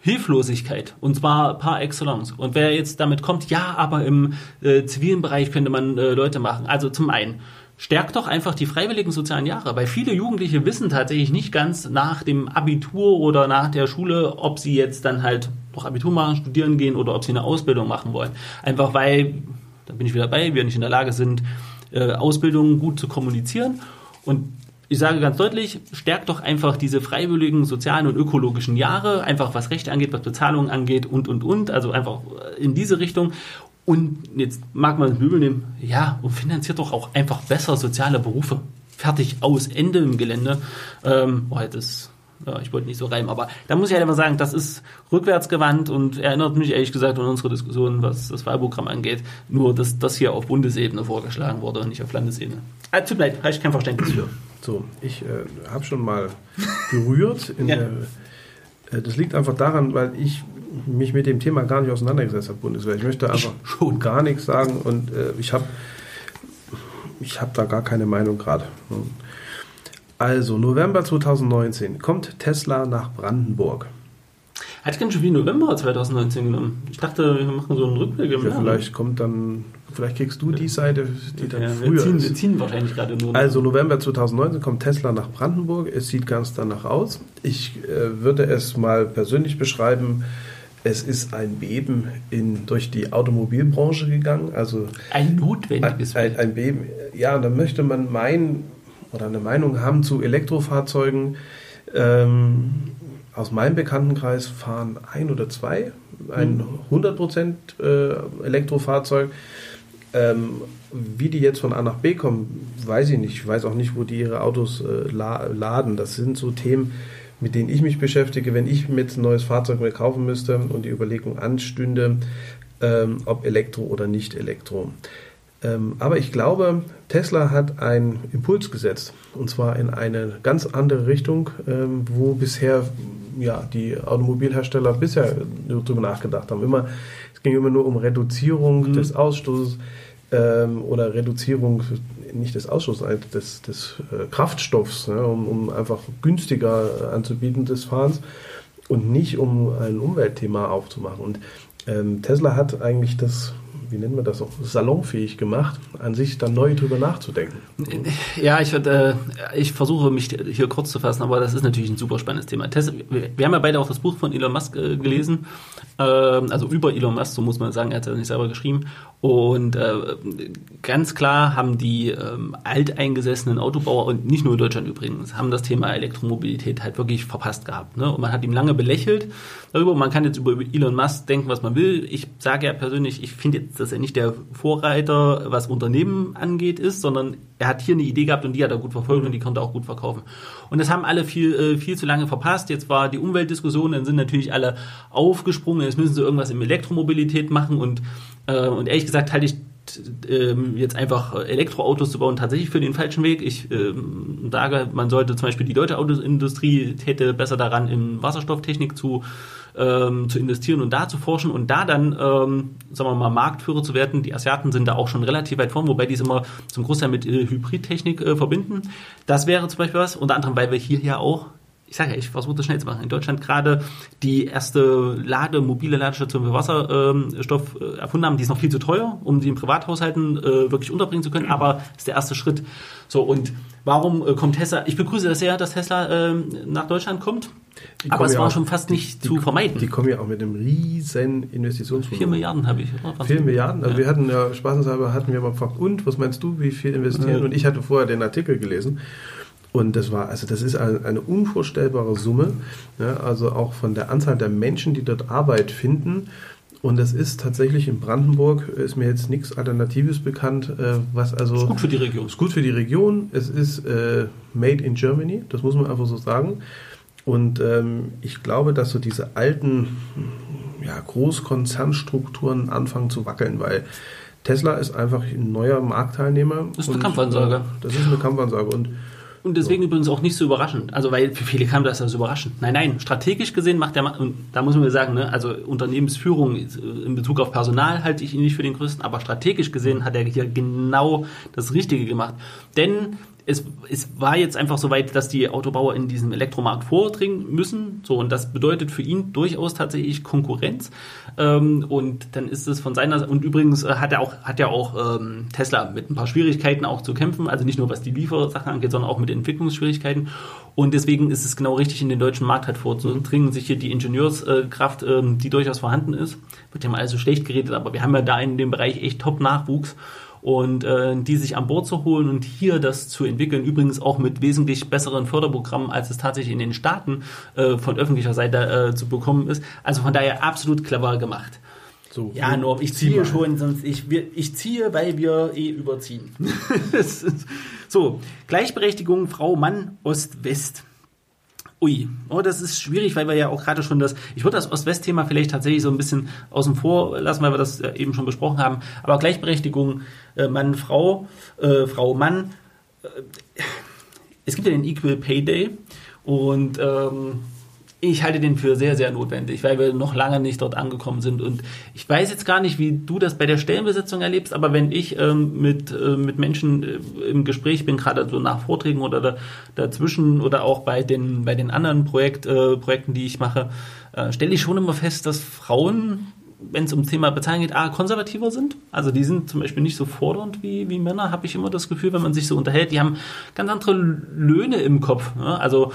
S2: Hilflosigkeit und zwar par excellence. Und wer jetzt damit kommt, ja, aber im äh, zivilen Bereich könnte man äh, Leute machen. Also zum einen, stärkt doch einfach die freiwilligen sozialen Jahre, weil viele Jugendliche wissen tatsächlich nicht ganz nach dem Abitur oder nach der Schule, ob sie jetzt dann halt noch Abitur machen, studieren gehen oder ob sie eine Ausbildung machen wollen. Einfach weil, da bin ich wieder dabei, wir nicht in der Lage sind, äh, Ausbildungen gut zu kommunizieren und ich sage ganz deutlich, stärkt doch einfach diese freiwilligen sozialen und ökologischen Jahre, einfach was Rechte angeht, was Bezahlungen angeht und, und, und, also einfach in diese Richtung. Und jetzt mag man das Möbel nehmen, ja, und finanziert doch auch einfach besser soziale Berufe. Fertig, aus, Ende im Gelände. Ähm, oh, das, ja, ich wollte nicht so reimen, aber da muss ich halt immer sagen, das ist rückwärtsgewandt und erinnert mich ehrlich gesagt an unsere Diskussion, was das Wahlprogramm angeht. Nur, dass das hier auf Bundesebene vorgeschlagen wurde und nicht auf Landesebene. Ah, tut mir leid, habe ich kein Verständnis für.
S1: So, ich äh, habe schon mal gerührt. ja. der, äh, das liegt einfach daran, weil ich mich mit dem Thema gar nicht auseinandergesetzt habe, Bundeswehr. Ich möchte einfach schon gar nichts sagen und äh, ich habe ich hab da gar keine Meinung gerade. Also, November 2019 kommt Tesla nach Brandenburg.
S2: Hat ganz schön wie November 2019 genommen. Ich dachte, wir machen so einen Rückblick
S1: im ja, Vielleicht kommt dann, vielleicht kriegst du die Seite, die dann ja, früher
S2: wir ziehen,
S1: ist.
S2: Wir ziehen wahrscheinlich gerade nur.
S1: Also November 2019 kommt Tesla nach Brandenburg. Es sieht ganz danach aus. Ich äh, würde es mal persönlich beschreiben es ist ein Beben in, durch die Automobilbranche gegangen. Also
S2: ein notwendiges
S1: ein, ein, ein Beben. Ja, und da möchte man meinen oder eine Meinung haben zu Elektrofahrzeugen. Ähm, aus meinem Bekanntenkreis fahren ein oder zwei ein 100% hm. äh, Elektrofahrzeug. Ähm, wie die jetzt von A nach B kommen, weiß ich nicht. Ich weiß auch nicht, wo die ihre Autos äh, laden. Das sind so Themen, mit denen ich mich beschäftige, wenn ich mit ein neues Fahrzeug mir kaufen müsste und die Überlegung anstünde, ähm, ob Elektro oder nicht Elektro. Ähm, aber ich glaube, Tesla hat einen Impuls gesetzt und zwar in eine ganz andere Richtung, ähm, wo bisher ja, die Automobilhersteller bisher darüber nachgedacht haben. Immer, es ging immer nur um Reduzierung mhm. des Ausstoßes ähm, oder Reduzierung nicht des Ausschusses, des, des äh, Kraftstoffs, ne, um, um, einfach günstiger anzubieten des Fahrens und nicht um ein Umweltthema aufzumachen. Und ähm, Tesla hat eigentlich das wie nennen wir das auch, salonfähig gemacht, an sich dann neu drüber nachzudenken.
S2: Ja, ich, äh, ich versuche mich hier kurz zu fassen, aber das ist natürlich ein super spannendes Thema. Tesla, wir haben ja beide auch das Buch von Elon Musk äh, gelesen, äh, also über Elon Musk, so muss man sagen, er hat es ja nicht selber geschrieben. Und äh, ganz klar haben die ähm, alteingesessenen Autobauer und nicht nur in Deutschland übrigens, haben das Thema Elektromobilität halt wirklich verpasst gehabt. Ne? Und man hat ihm lange belächelt darüber. Man kann jetzt über Elon Musk denken, was man will. Ich sage ja persönlich, ich finde jetzt, dass er nicht der Vorreiter, was Unternehmen angeht, ist, sondern er hat hier eine Idee gehabt und die hat er gut verfolgt und die konnte er auch gut verkaufen. Und das haben alle viel, äh, viel zu lange verpasst. Jetzt war die Umweltdiskussion, dann sind natürlich alle aufgesprungen, jetzt müssen sie irgendwas in Elektromobilität machen und, äh, und ehrlich gesagt halte ich ähm, jetzt einfach Elektroautos zu bauen tatsächlich für den falschen Weg. Ich ähm, sage, man sollte zum Beispiel die deutsche Autoindustrie täte besser daran, in Wasserstofftechnik zu ähm, zu investieren und da zu forschen und da dann, ähm, sagen wir mal, Marktführer zu werden. Die Asiaten sind da auch schon relativ weit vorn, wobei die es immer zum Großteil mit äh, Hybridtechnik äh, verbinden. Das wäre zum Beispiel was, unter anderem, weil wir hier ja auch ich sage ja, ich versuche das schnell zu machen. In Deutschland gerade die erste Lade, mobile Ladestation für Wasserstoff äh, erfunden haben. Die ist noch viel zu teuer, um sie in Privathaushalten äh, wirklich unterbringen zu können, aber ist der erste Schritt. So, und warum äh, kommt Tesla? Ich begrüße das sehr, dass Tesla äh, nach Deutschland kommt. Aber es war auch, schon fast nicht die, zu vermeiden.
S1: Die kommen ja auch mit einem riesen Investitionsvolumen.
S2: Vier Milliarden habe ich.
S1: Vier Milliarden? Also ja. wir hatten ja, spaßenshalber hatten wir mal gefragt, und, was meinst du, wie viel investieren? Und ich hatte vorher den Artikel gelesen und das war, also das ist eine, eine unvorstellbare Summe, ja, also auch von der Anzahl der Menschen, die dort Arbeit finden. Und das ist tatsächlich in Brandenburg, ist mir jetzt nichts Alternatives bekannt, äh, was also. Ist
S2: gut für die Region.
S1: Ist gut für die Region. Es ist äh, made in Germany, das muss man einfach so sagen. Und ähm, ich glaube, dass so diese alten ja, Großkonzernstrukturen anfangen zu wackeln, weil Tesla ist einfach ein neuer Marktteilnehmer.
S2: Das ist eine Kampfansage. Äh,
S1: das ist eine Kampfansage. Und
S2: und deswegen so. übrigens auch nicht so überraschend. Also, weil für viele kam das als überraschend. Nein, nein, strategisch gesehen macht der, und da muss man sagen, ne, also Unternehmensführung in Bezug auf Personal halte ich ihn nicht für den größten, aber strategisch gesehen hat er hier genau das Richtige gemacht. Denn es, es war jetzt einfach so weit, dass die Autobauer in diesem Elektromarkt vordringen müssen. So, und das bedeutet für ihn durchaus tatsächlich Konkurrenz. Ähm, und dann ist es von seiner und übrigens äh, hat er auch, hat ja auch ähm, Tesla mit ein paar Schwierigkeiten auch zu kämpfen. Also nicht nur was die Liefersachen angeht, sondern auch mit Entwicklungsschwierigkeiten. Und deswegen ist es genau richtig, in den deutschen Markt halt vorzudringen, sich hier die Ingenieurskraft, ähm, die durchaus vorhanden ist, wird ja mal also schlecht geredet, aber wir haben ja da in dem Bereich echt Top-Nachwuchs und äh, die sich an Bord zu holen und hier das zu entwickeln, übrigens auch mit wesentlich besseren Förderprogrammen, als es tatsächlich in den Staaten äh, von öffentlicher Seite äh, zu bekommen ist. Also von daher absolut clever gemacht. So, ja, nur ich ziehe schon, sonst ich, wir, ich ziehe, weil wir eh überziehen. so, Gleichberechtigung Frau, Mann, Ost, West. Ui, oh, das ist schwierig, weil wir ja auch gerade schon das, ich würde das Ost-West-Thema vielleicht tatsächlich so ein bisschen außen vor lassen, weil wir das äh, eben schon besprochen haben. Aber Gleichberechtigung äh, Mann, Frau, äh, Frau, Mann. Äh, es gibt ja den Equal Pay Day und ähm, ich halte den für sehr, sehr notwendig, weil wir noch lange nicht dort angekommen sind. Und ich weiß jetzt gar nicht, wie du das bei der Stellenbesetzung erlebst, aber wenn ich ähm, mit, äh, mit Menschen äh, im Gespräch bin, gerade so nach Vorträgen oder da, dazwischen oder auch bei den, bei den anderen Projekt, äh, Projekten, die ich mache, äh, stelle ich schon immer fest, dass Frauen wenn es ums Thema Bezahlen geht, A, konservativer sind. Also die sind zum Beispiel nicht so fordernd wie, wie Männer, habe ich immer das Gefühl, wenn man sich so unterhält. Die haben ganz andere Löhne im Kopf. Ne? Also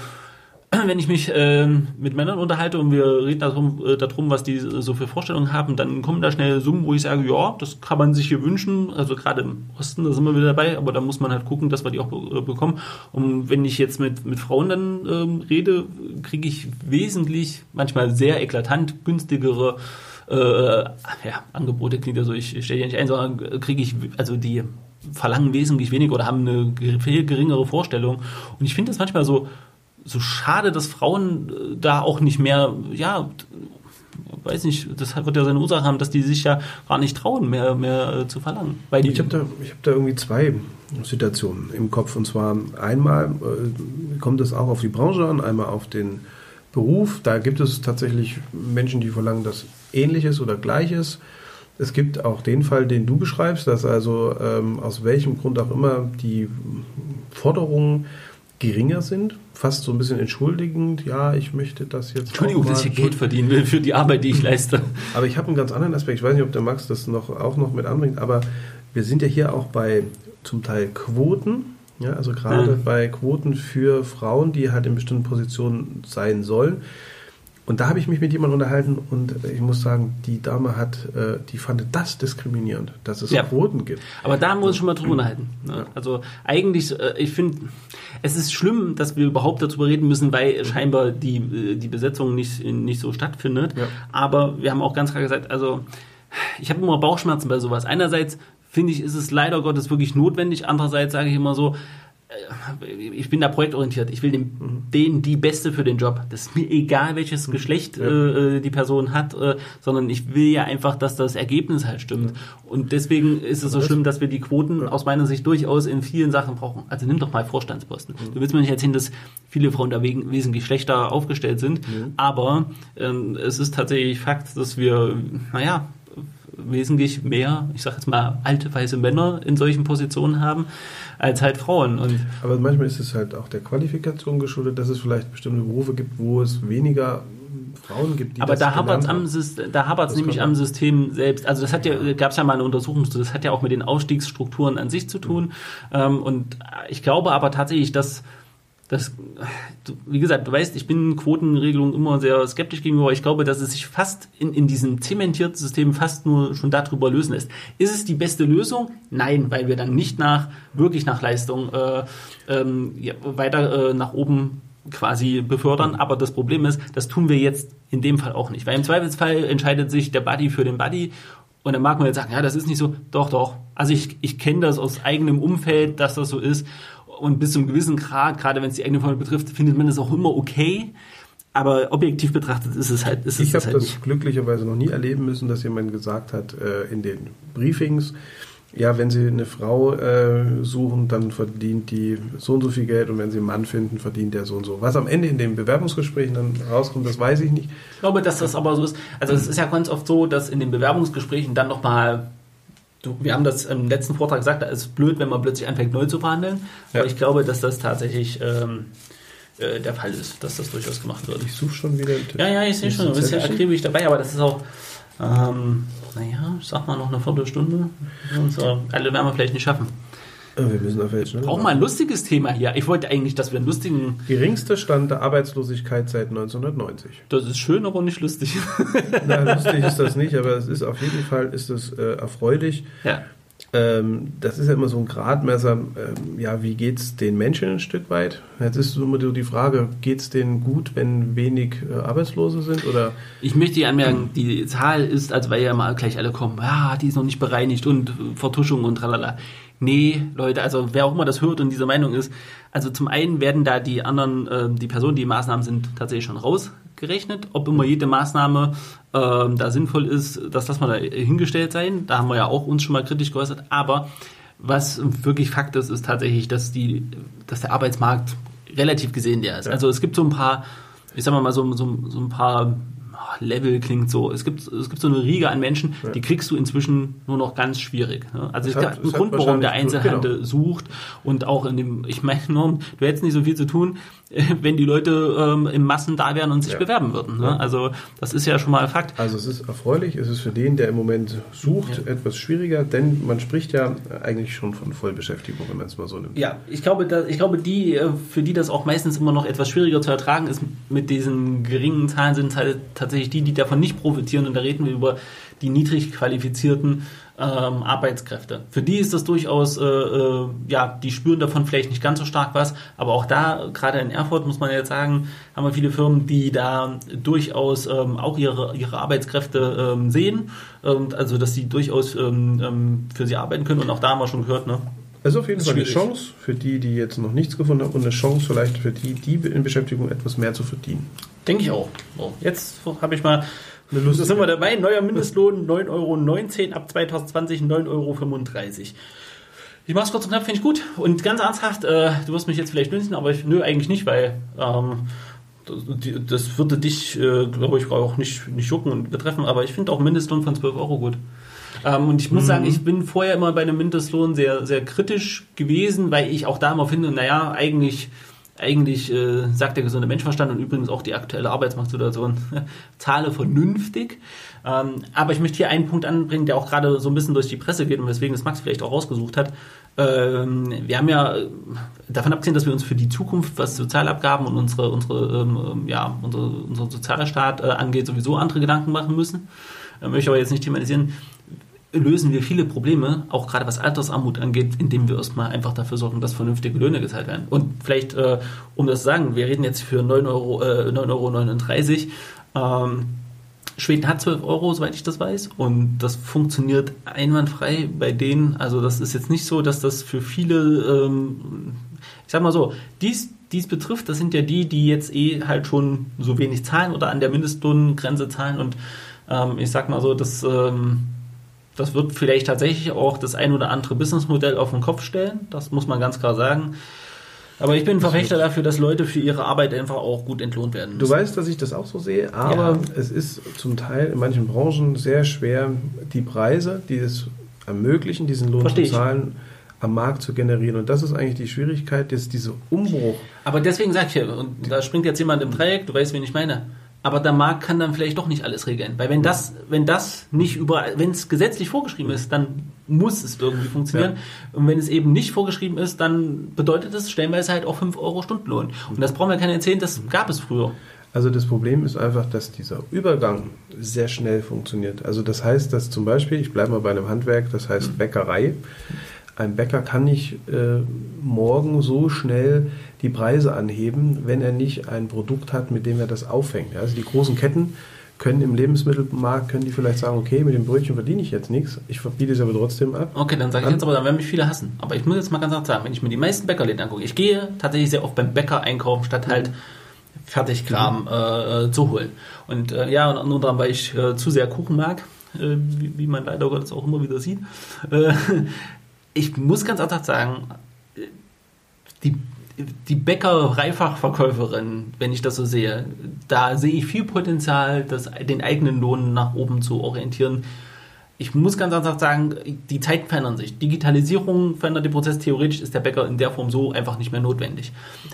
S2: wenn ich mich äh, mit Männern unterhalte und wir reden darum, äh, darum, was die so für Vorstellungen haben, dann kommen da schnell Summen, wo ich sage, ja, das kann man sich hier wünschen. Also gerade im Osten, da sind wir wieder dabei, aber da muss man halt gucken, dass wir die auch be äh, bekommen. Und wenn ich jetzt mit, mit Frauen dann ähm, rede, kriege ich wesentlich, manchmal sehr eklatant günstigere äh, ja, Angebote. Klingt ja so, ich stelle die nicht ein, sondern kriege ich, also die verlangen wesentlich weniger oder haben eine viel geringere Vorstellung. Und ich finde das manchmal so, so schade, dass Frauen äh, da auch nicht mehr, ja, weiß nicht, das wird ja seine Ursache haben, dass die sich ja gar nicht trauen, mehr, mehr äh, zu verlangen.
S1: Weil ich habe da, hab da irgendwie zwei Situationen im Kopf. Und zwar einmal äh, kommt es auch auf die Branche an, einmal auf den Beruf. Da gibt es tatsächlich Menschen, die verlangen, dass Ähnliches oder Gleiches. Es gibt auch den Fall, den du beschreibst, dass also ähm, aus welchem Grund auch immer die Forderungen geringer sind, fast so ein bisschen entschuldigend, ja, ich möchte das jetzt.
S2: Entschuldigung, dass ich Geld verdienen will für die Arbeit, die ich leiste.
S1: Aber ich habe einen ganz anderen Aspekt, ich weiß nicht, ob der Max das noch, auch noch mit anbringt, aber wir sind ja hier auch bei zum Teil Quoten, ja, also gerade mhm. bei Quoten für Frauen, die halt in bestimmten Positionen sein sollen. Und da habe ich mich mit jemandem unterhalten und ich muss sagen, die Dame hat, äh, die fand das diskriminierend, dass es ja. Quoten gibt.
S2: Aber da muss ich schon mal drüber unterhalten. Ne? Also eigentlich, äh, ich finde, es ist schlimm, dass wir überhaupt darüber reden müssen, weil scheinbar die, äh, die Besetzung nicht, nicht so stattfindet. Ja. Aber wir haben auch ganz klar gesagt, also ich habe immer Bauchschmerzen bei sowas. Einerseits finde ich, ist es leider Gottes wirklich notwendig. Andererseits sage ich immer so, äh, ich bin da projektorientiert. Ich will dem, denen die Beste für den Job. Das ist mir egal, welches Geschlecht ja. äh, die Person hat, äh, sondern ich will ja einfach, dass das Ergebnis halt stimmt. Ja. Und deswegen ist es so schlimm, dass wir die Quoten ja. aus meiner Sicht durchaus in vielen Sachen brauchen. Also nimm doch mal Vorstandsposten. Mhm. Du willst mir nicht erzählen, dass viele Frauen da wesentlich schlechter aufgestellt sind, mhm. aber ähm, es ist tatsächlich Fakt, dass wir, naja, wesentlich mehr, ich sage jetzt mal, alte weiße Männer in solchen Positionen haben, als halt Frauen. Und
S1: Aber manchmal ist es halt auch der Qualifikation geschuldet, dass es vielleicht bestimmte Berufe gibt, wo es weniger Frauen gibt,
S2: die Aber da hapert es am da hapert's nämlich am System selbst. Also das hat ja, gab es ja mal eine Untersuchung, das hat ja auch mit den Ausstiegsstrukturen an sich zu tun. Mhm. Und ich glaube aber tatsächlich, dass das, wie gesagt, du weißt, ich bin Quotenregelungen immer sehr skeptisch gegenüber. Ich glaube, dass es sich fast in, in diesem zementierten System fast nur schon darüber lösen lässt. Ist es die beste Lösung? Nein, weil wir dann nicht nach, wirklich nach Leistung äh, ähm, ja, weiter äh, nach oben quasi befördern. Aber das Problem ist, das tun wir jetzt in dem Fall auch nicht. Weil im Zweifelsfall entscheidet sich der Buddy für den Buddy und dann mag man jetzt sagen, ja, das ist nicht so. Doch, doch. Also ich, ich kenne das aus eigenem Umfeld, dass das so ist und bis zu einem gewissen Grad, gerade wenn es die eigene Freunde betrifft, findet man das auch immer okay. aber objektiv betrachtet ist es halt. Ist
S1: ich
S2: habe
S1: halt das nicht. glücklicherweise noch nie erleben müssen, dass jemand gesagt hat äh, in den Briefings, ja, wenn Sie eine Frau äh, suchen, dann verdient die so und so viel Geld und wenn Sie einen Mann finden, verdient der so und so. Was am Ende in den Bewerbungsgesprächen dann rauskommt, das weiß ich nicht.
S2: Ich glaube, dass das aber so ist. Also es ist ja ganz oft so, dass in den Bewerbungsgesprächen dann nochmal wir haben das im letzten Vortrag gesagt, da ist blöd, wenn man plötzlich anfängt neu zu verhandeln. Ja. Aber ich glaube, dass das tatsächlich ähm, äh, der Fall ist, dass das durchaus gemacht wird.
S1: Ich suche schon wieder.
S2: Ja, ja, ich sehe schon, du bist ja akribisch dabei, aber das ist auch, ähm, naja, ich sag mal noch eine Viertelstunde. Und so, alle werden wir vielleicht nicht schaffen.
S1: Wir müssen auf jetzt
S2: Auch mal ein lustiges Thema hier. Ich wollte eigentlich, dass wir einen lustigen.
S1: Geringster Stand der Arbeitslosigkeit seit 1990.
S2: Das ist schön, aber nicht lustig.
S1: Na, lustig ist das nicht, aber es ist auf jeden Fall ist es äh, erfreulich.
S2: Ja.
S1: Ähm, das ist ja immer so ein Gradmesser, ähm, ja, wie geht es den Menschen ein Stück weit? Jetzt ist immer die Frage, geht es denen gut, wenn wenig äh, Arbeitslose sind? Oder?
S2: Ich möchte hier anmerken, die Zahl ist, also weil ja mal gleich alle kommen, ja, die ist noch nicht bereinigt und Vertuschung und tralala. Nee, Leute, also wer auch immer das hört und diese Meinung ist, also zum einen werden da die anderen, äh, die Personen, die Maßnahmen sind, tatsächlich schon rausgerechnet. Ob immer jede Maßnahme äh, da sinnvoll ist, das lassen wir da hingestellt sein. Da haben wir ja auch uns schon mal kritisch geäußert. Aber was wirklich Fakt ist, ist tatsächlich, dass, die, dass der Arbeitsmarkt relativ gesehen der ist. Ja. Also es gibt so ein paar, ich sag mal so, so, so ein paar Level klingt so. Es gibt, es gibt so eine Riege an Menschen, ja. die kriegst du inzwischen nur noch ganz schwierig. Ne? Also es, es gibt einen Grund, warum der Einzelhandel genau. sucht und auch in dem, ich meine, du hättest nicht so viel zu tun, wenn die Leute ähm, in Massen da wären und sich ja. bewerben würden. Ne? Also das ist ja schon mal Fakt.
S1: Also es ist erfreulich, es ist für den, der im Moment sucht, ja. etwas schwieriger, denn man spricht ja eigentlich schon von Vollbeschäftigung, wenn man es mal so nimmt.
S2: Ja, ich glaube, dass, ich glaube, die, äh, für die das auch meistens immer noch etwas schwieriger zu ertragen ist, mit diesen geringen Zahlen sind halt tatsächlich die, die davon nicht profitieren. Und da reden wir über die niedrig qualifizierten ähm, Arbeitskräfte. Für die ist das durchaus, äh, äh, ja, die spüren davon vielleicht nicht ganz so stark was, aber auch da, gerade in Erfurt, muss man jetzt sagen, haben wir viele Firmen, die da durchaus ähm, auch ihre, ihre Arbeitskräfte ähm, sehen, und also dass sie durchaus ähm, ähm, für sie arbeiten können und auch da haben wir schon gehört, ne?
S1: Also auf jeden Fall eine Chance für die, die jetzt noch nichts gefunden haben und eine Chance vielleicht für die, die in Beschäftigung etwas mehr zu verdienen.
S2: Denke ich auch. So, jetzt habe ich mal eine Lust. Da sind wir dabei. Neuer Mindestlohn 9,19 Euro, ab 2020 9,35 Euro. Ich mach's kurz und knapp, finde ich gut. Und ganz ernsthaft, äh, du wirst mich jetzt vielleicht nützen, aber ich, nö, eigentlich nicht, weil ähm, das, das, würde dich, äh, glaube ich, auch nicht, nicht jucken und betreffen, aber ich finde auch Mindestlohn von 12 Euro gut. Ähm, und ich muss mhm. sagen, ich bin vorher immer bei einem Mindestlohn sehr, sehr kritisch gewesen, weil ich auch da immer finde, naja, eigentlich eigentlich äh, sagt der gesunde Menschenverstand und übrigens auch die aktuelle Arbeitsmarktsituation, zahle vernünftig. Ähm, aber ich möchte hier einen Punkt anbringen, der auch gerade so ein bisschen durch die Presse geht und weswegen es Max vielleicht auch rausgesucht hat. Ähm, wir haben ja davon abgesehen, dass wir uns für die Zukunft, was Sozialabgaben und unsere, unsere, ähm, ähm ja, unsere, unser sozialer Staat äh, angeht, sowieso andere Gedanken machen müssen. Äh, möchte aber jetzt nicht thematisieren lösen wir viele Probleme, auch gerade was Altersarmut angeht, indem wir erstmal einfach dafür sorgen, dass vernünftige Löhne gezahlt werden. Und vielleicht, äh, um das zu sagen, wir reden jetzt für 9,39 Euro. Äh, 9,39 Euro. Ähm, Schweden hat 12 Euro, soweit ich das weiß, und das funktioniert einwandfrei bei denen. Also das ist jetzt nicht so, dass das für viele, ähm, ich sag mal so, dies, dies betrifft, das sind ja die, die jetzt eh halt schon so wenig zahlen oder an der Mindestlohngrenze zahlen und ähm, ich sag mal so, das ähm, das wird vielleicht tatsächlich auch das ein oder andere Businessmodell auf den Kopf stellen. Das muss man ganz klar sagen. Aber ich bin ein Verfechter dafür, dass Leute für ihre Arbeit einfach auch gut entlohnt werden
S1: müssen. Du weißt, dass ich das auch so sehe, aber ja. es ist zum Teil in manchen Branchen sehr schwer, die Preise, die es ermöglichen, diesen Lohn Versteh zu zahlen, ich. am Markt zu generieren. Und das ist eigentlich die Schwierigkeit, dass dieser Umbruch.
S2: Aber deswegen sage ich ja, und da springt jetzt jemand im Dreieck, du weißt, wen ich meine aber der Markt kann dann vielleicht doch nicht alles regeln. Weil wenn das, wenn das nicht überall, wenn es gesetzlich vorgeschrieben ist, dann muss es irgendwie funktionieren. Ja. Und wenn es eben nicht vorgeschrieben ist, dann bedeutet es stellenweise halt auch 5 Euro Stundenlohn. Und das brauchen wir keine erzählen, das gab es früher.
S1: Also das Problem ist einfach, dass dieser Übergang sehr schnell funktioniert. Also das heißt, dass zum Beispiel, ich bleibe mal bei einem Handwerk, das heißt mhm. Bäckerei. Ein Bäcker kann nicht äh, morgen so schnell die Preise anheben, wenn er nicht ein Produkt hat, mit dem er das auffängt. Also die großen Ketten können im Lebensmittelmarkt, können die vielleicht sagen, okay, mit dem Brötchen verdiene ich jetzt nichts, ich verbiete es aber trotzdem ab.
S2: Okay, dann sage ich jetzt aber, dann werden mich viele hassen. Aber ich muss jetzt mal ganz klar sagen, wenn ich mir die meisten Bäckerläden angucke, ich gehe tatsächlich sehr oft beim Bäcker einkaufen, statt halt Fertigkram mhm. äh, zu holen. Und äh, ja, und unter anderem, weil ich äh, zu sehr Kuchen mag, äh, wie, wie, man leider Gottes auch immer wieder sieht. Ich muss ganz einfach sagen, die die Bäckereifachverkäuferin, wenn ich das so sehe, da sehe ich viel Potenzial, das, den eigenen Lohn nach oben zu orientieren ich muss ganz einfach sagen, die Zeiten verändern sich. Digitalisierung verändert den Prozess. Theoretisch ist der Bäcker in der Form so einfach nicht mehr notwendig.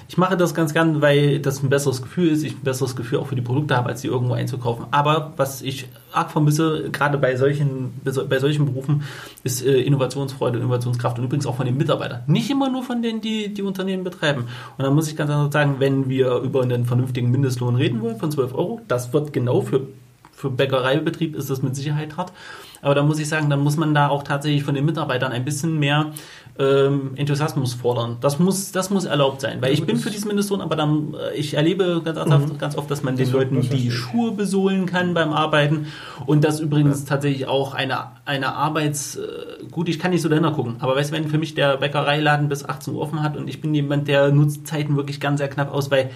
S2: Ich mache das ganz gern, weil das ein besseres Gefühl ist. Ich ein besseres Gefühl auch für die Produkte habe, als sie irgendwo einzukaufen. Aber was ich arg vermisse, gerade bei solchen, bei solchen Berufen, ist äh, Innovationsfreude, Innovationskraft und übrigens auch von den Mitarbeitern. Nicht immer nur von denen, die die Unternehmen betreiben. Und da muss ich ganz einfach sagen, wenn wir über einen vernünftigen Mindestlohn reden wollen von 12 Euro, das wird genau für, für Bäckereibetrieb ist das mit Sicherheit hart. Aber da muss ich sagen, dann muss man da auch tatsächlich von den Mitarbeitern ein bisschen mehr ähm, Enthusiasmus fordern. Das muss, das muss erlaubt sein, weil ich bin für diesen Mindestlohn, aber dann, äh, ich erlebe ganz, mhm. ganz oft, dass man den das Leuten die Schuhe besohlen kann beim Arbeiten und das übrigens ja. tatsächlich auch eine, eine Arbeits, äh, gut, ich kann nicht so dahinter gucken, aber weißt du, wenn für mich der Bäckereiladen bis 18 Uhr offen hat und ich bin jemand, der nutzt Zeiten wirklich ganz sehr knapp aus, weil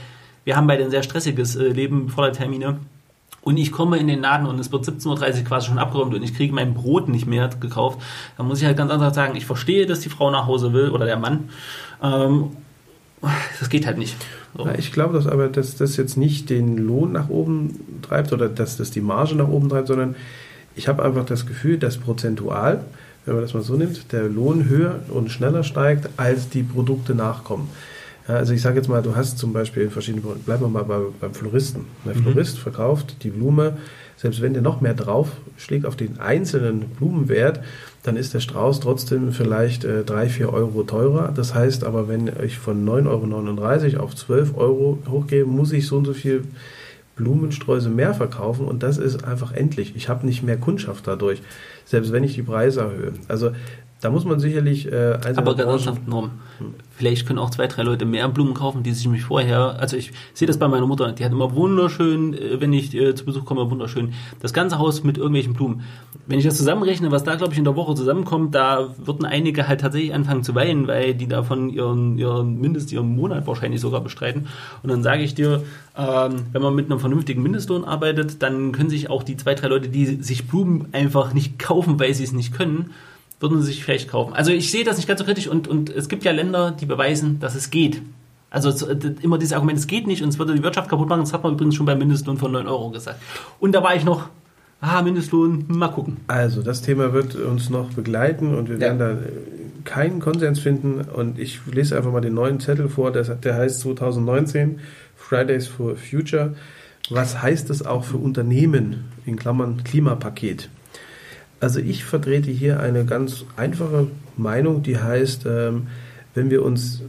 S2: wir haben beide ein sehr stressiges äh, Leben voller Termine und ich komme in den Laden und es wird 17.30 Uhr quasi schon abgeräumt und ich kriege mein Brot nicht mehr gekauft, dann muss ich halt ganz einfach sagen, ich verstehe, dass die Frau nach Hause will oder der Mann. Ähm, das geht halt nicht.
S1: So. ich glaube, dass aber dass das jetzt nicht den Lohn nach oben treibt oder dass das die Marge nach oben treibt, sondern ich habe einfach das Gefühl, dass prozentual, wenn man das mal so nimmt, der Lohn höher und schneller steigt, als die Produkte nachkommen. Ja, also ich sage jetzt mal, du hast zum Beispiel verschiedene, bleiben wir mal bei, beim Floristen. Der mhm. Florist verkauft die Blume, selbst wenn der noch mehr drauf schlägt auf den einzelnen Blumenwert, dann ist der Strauß trotzdem vielleicht äh, 3, 4 Euro teurer. Das heißt aber, wenn ich von 9,39 Euro auf 12 Euro hochgehe, muss ich so und so viel Blumensträuße mehr verkaufen und das ist einfach endlich. Ich habe nicht mehr Kundschaft dadurch, selbst wenn ich die Preise erhöhe. Also da muss man sicherlich äh,
S2: Aber Gesellschaftsnorm. Hm. Vielleicht können auch zwei, drei Leute mehr Blumen kaufen, die sich mich vorher. Also ich sehe das bei meiner Mutter, die hat immer wunderschön, äh, wenn ich äh, zu Besuch komme, wunderschön das ganze Haus mit irgendwelchen Blumen. Wenn ich das zusammenrechne, was da glaube ich in der Woche zusammenkommt, da würden einige halt tatsächlich anfangen zu weinen, weil die davon ihren, ihren Mindest, ihren Monat wahrscheinlich sogar bestreiten. Und dann sage ich dir, ähm, wenn man mit einem vernünftigen Mindestlohn arbeitet, dann können sich auch die zwei, drei Leute, die sich Blumen einfach nicht kaufen, weil sie es nicht können, würden sie sich vielleicht kaufen. Also ich sehe das nicht ganz so kritisch und, und es gibt ja Länder, die beweisen, dass es geht. Also immer dieses Argument, es geht nicht und es würde die Wirtschaft kaputt machen, das hat man übrigens schon beim Mindestlohn von 9 Euro gesagt. Und da war ich noch, ah, Mindestlohn, mal gucken.
S1: Also das Thema wird uns noch begleiten und wir werden ja. da keinen Konsens finden und ich lese einfach mal den neuen Zettel vor, der, der heißt 2019 Fridays for Future. Was heißt das auch für Unternehmen in Klammern Klimapaket? Also ich vertrete hier eine ganz einfache Meinung, die heißt, ähm, wenn wir uns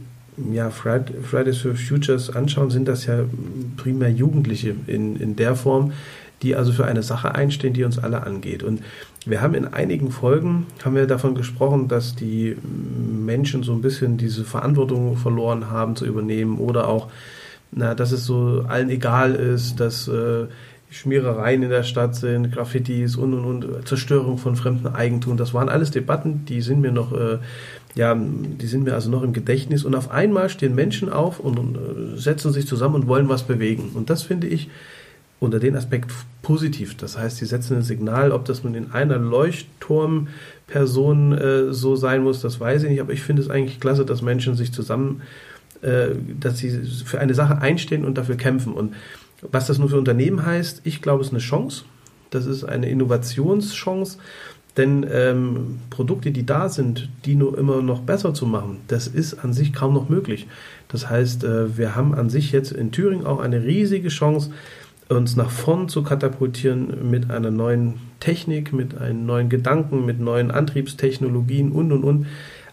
S1: ja, Fridays for Futures anschauen, sind das ja primär Jugendliche in, in der Form, die also für eine Sache einstehen, die uns alle angeht. Und wir haben in einigen Folgen haben wir davon gesprochen, dass die Menschen so ein bisschen diese Verantwortung verloren haben zu übernehmen oder auch, na, dass es so allen egal ist, dass äh, Schmierereien in der Stadt sind, Graffitis und und und, Zerstörung von fremdem Eigentum. Das waren alles Debatten, die sind mir noch, äh, ja, die sind mir also noch im Gedächtnis. Und auf einmal stehen Menschen auf und, und äh, setzen sich zusammen und wollen was bewegen. Und das finde ich unter den Aspekt positiv. Das heißt, sie setzen ein Signal, ob das nun in einer Leuchtturmperson äh, so sein muss, das weiß ich nicht. Aber ich finde es eigentlich klasse, dass Menschen sich zusammen, äh, dass sie für eine Sache einstehen und dafür kämpfen. Und was das nur für Unternehmen heißt, ich glaube, es ist eine Chance. Das ist eine Innovationschance. Denn ähm, Produkte, die da sind, die nur immer noch besser zu machen, das ist an sich kaum noch möglich. Das heißt, äh, wir haben an sich jetzt in Thüringen auch eine riesige Chance, uns nach vorn zu katapultieren mit einer neuen Technik, mit einem neuen Gedanken, mit neuen Antriebstechnologien und und und.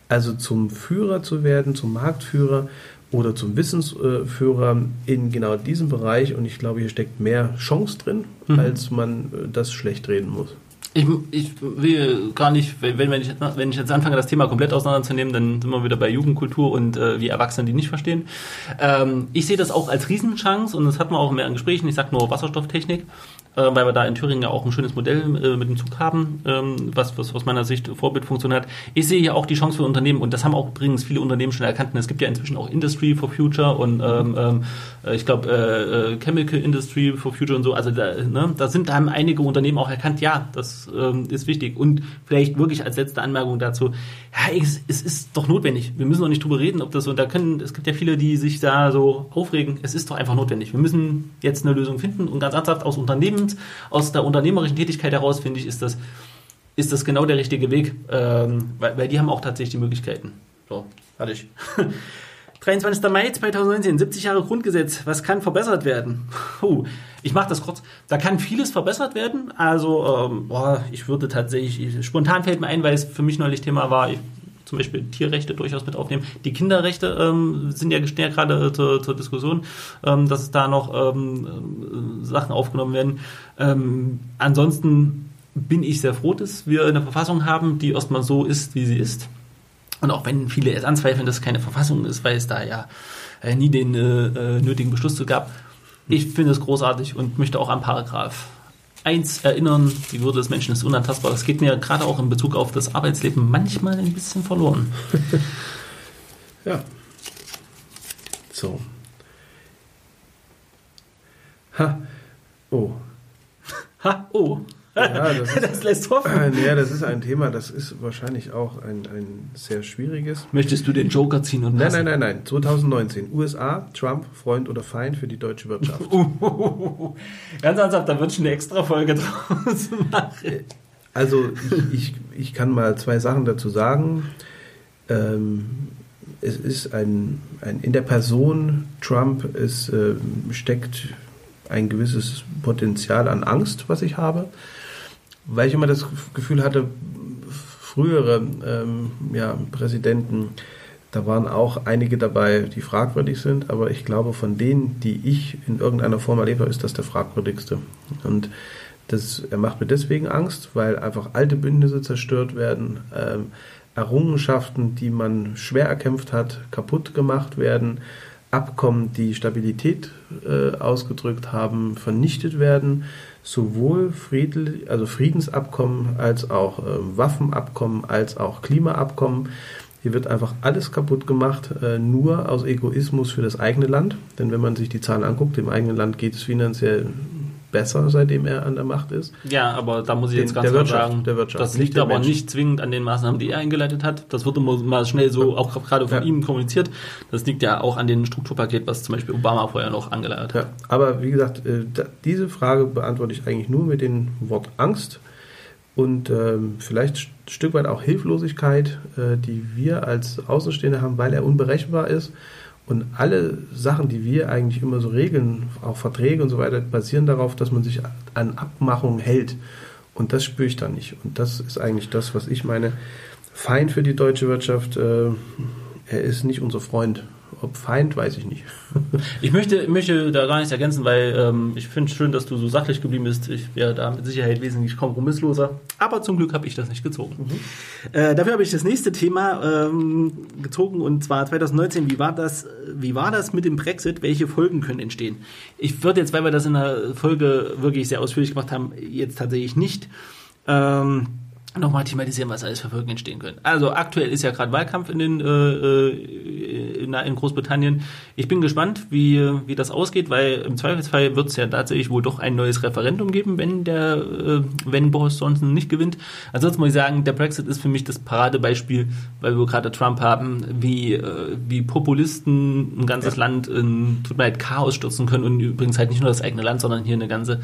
S1: Also zum Führer zu werden, zum Marktführer oder zum Wissensführer in genau diesem Bereich. Und ich glaube, hier steckt mehr Chance drin, mhm. als man äh, das schlecht reden muss.
S2: Ich, ich will gar nicht, wenn, wenn, ich, wenn ich jetzt anfange, das Thema komplett auseinanderzunehmen, dann sind wir wieder bei Jugendkultur und äh, wie Erwachsene die nicht verstehen. Ähm, ich sehe das auch als Riesenchance und das hat man auch in mehreren Gesprächen. Ich sage nur Wasserstofftechnik. Äh, weil wir da in Thüringen ja auch ein schönes Modell äh, mit dem Zug haben, ähm, was, was aus meiner Sicht Vorbildfunktion hat. Ich sehe ja auch die Chance für Unternehmen und das haben auch übrigens viele Unternehmen schon erkannt. Es gibt ja inzwischen auch Industry for Future und ähm, ähm, äh, ich glaube äh, Chemical Industry for Future und so. Also da, ne, da sind da einige Unternehmen auch erkannt, ja, das ähm, ist wichtig. Und vielleicht wirklich als letzte Anmerkung dazu, ja, es, es ist doch notwendig. Wir müssen doch nicht drüber reden, ob das so, und da können, es gibt ja viele, die sich da so aufregen. Es ist doch einfach notwendig. Wir müssen jetzt eine Lösung finden und ganz ernsthaft aus Unternehmens, aus der unternehmerischen Tätigkeit heraus, finde ich, ist das, ist das genau der richtige Weg, ähm, weil, weil die haben auch tatsächlich die Möglichkeiten. So, fertig. 23. Mai 2019, 70 Jahre Grundgesetz. Was kann verbessert werden? Puh, ich mache das kurz. Da kann vieles verbessert werden. Also, ähm, boah, ich würde tatsächlich, spontan fällt mir ein, weil es für mich neulich Thema war, ich, zum Beispiel Tierrechte durchaus mit aufnehmen. Die Kinderrechte ähm, sind ja gerade zur, zur, Diskussion, ähm, dass da noch ähm, Sachen aufgenommen werden. Ähm, ansonsten bin ich sehr froh, dass wir eine Verfassung haben, die erstmal so ist, wie sie ist. Und auch wenn viele es anzweifeln, dass es keine Verfassung ist, weil es da ja äh, nie den äh, äh nötigen Beschluss zu gab. Ich finde es großartig und möchte auch an Paragraph 1 erinnern, die Würde des Menschen ist unantastbar. Das geht mir gerade auch in Bezug auf das Arbeitsleben manchmal ein bisschen verloren.
S1: ja. So. Ha. Oh.
S2: Ha. Oh. Ja,
S1: das, ist, das lässt hoffen. Äh, ja, das ist ein Thema, das ist wahrscheinlich auch ein, ein sehr schwieriges.
S2: Möchtest du den Joker ziehen und
S1: Nein, nein, nein, nein. 2019. USA, Trump, Freund oder Feind für die deutsche Wirtschaft.
S2: Ganz ernsthaft, da würde ich eine extra Folge draus machen.
S1: Also, ich, ich, ich kann mal zwei Sachen dazu sagen. Ähm, es ist ein, ein, in der Person Trump, es äh, steckt ein gewisses Potenzial an Angst, was ich habe weil ich immer das Gefühl hatte, frühere ähm, ja, Präsidenten, da waren auch einige dabei, die fragwürdig sind, aber ich glaube, von denen, die ich in irgendeiner Form erlebt habe, ist das der fragwürdigste. Und das, er macht mir deswegen Angst, weil einfach alte Bündnisse zerstört werden, ähm, Errungenschaften, die man schwer erkämpft hat, kaputt gemacht werden, Abkommen, die Stabilität äh, ausgedrückt haben, vernichtet werden sowohl Friedl also Friedensabkommen als auch äh, Waffenabkommen als auch Klimaabkommen. Hier wird einfach alles kaputt gemacht, äh, nur aus Egoismus für das eigene Land. Denn wenn man sich die Zahlen anguckt, dem eigenen Land geht es finanziell besser, seitdem er an der Macht ist.
S2: Ja, aber da muss ich jetzt ganz
S1: klar sagen, der Wirtschaft,
S2: das liegt aber Menschen. nicht zwingend an den Maßnahmen, die er eingeleitet hat. Das wird immer mal schnell so auch gerade von ja. ihm kommuniziert. Das liegt ja auch an dem Strukturpaket, was zum Beispiel Obama vorher noch angeleitet hat. Ja,
S1: aber wie gesagt, äh, diese Frage beantworte ich eigentlich nur mit dem Wort Angst und ähm, vielleicht ein Stück weit auch Hilflosigkeit, äh, die wir als Außenstehende haben, weil er unberechenbar ist und alle Sachen, die wir eigentlich immer so regeln, auch Verträge und so weiter, basieren darauf, dass man sich an Abmachungen hält. Und das spüre ich dann nicht. Und das ist eigentlich das, was ich meine. Feind für die deutsche Wirtschaft, äh, er ist nicht unser Freund. Ob Feind, weiß ich nicht.
S2: ich möchte, möchte da gar nichts ergänzen, weil ähm, ich finde es schön, dass du so sachlich geblieben bist. Ich wäre da mit Sicherheit wesentlich kompromissloser. Aber zum Glück habe ich das nicht gezogen. Mhm. Äh, dafür habe ich das nächste Thema ähm, gezogen und zwar 2019. Wie war, das, wie war das mit dem Brexit? Welche Folgen können entstehen? Ich würde jetzt, weil wir das in der Folge wirklich sehr ausführlich gemacht haben, jetzt tatsächlich nicht. Ähm, nochmal thematisieren, was alles für Folgen entstehen können. Also aktuell ist ja gerade Wahlkampf in, den, äh, äh in, in, Großbritannien. Ich bin gespannt, wie, wie das ausgeht, weil im Zweifelsfall wird es ja tatsächlich wohl doch ein neues Referendum geben, wenn der, äh, wenn Boris Johnson nicht gewinnt. Ansonsten muss ich sagen, der Brexit ist für mich das Paradebeispiel, weil wir gerade Trump haben, wie, äh, wie Populisten ein ganzes ja. Land in, tut mir leid, Chaos stürzen können und übrigens halt nicht nur das eigene Land, sondern hier eine ganze,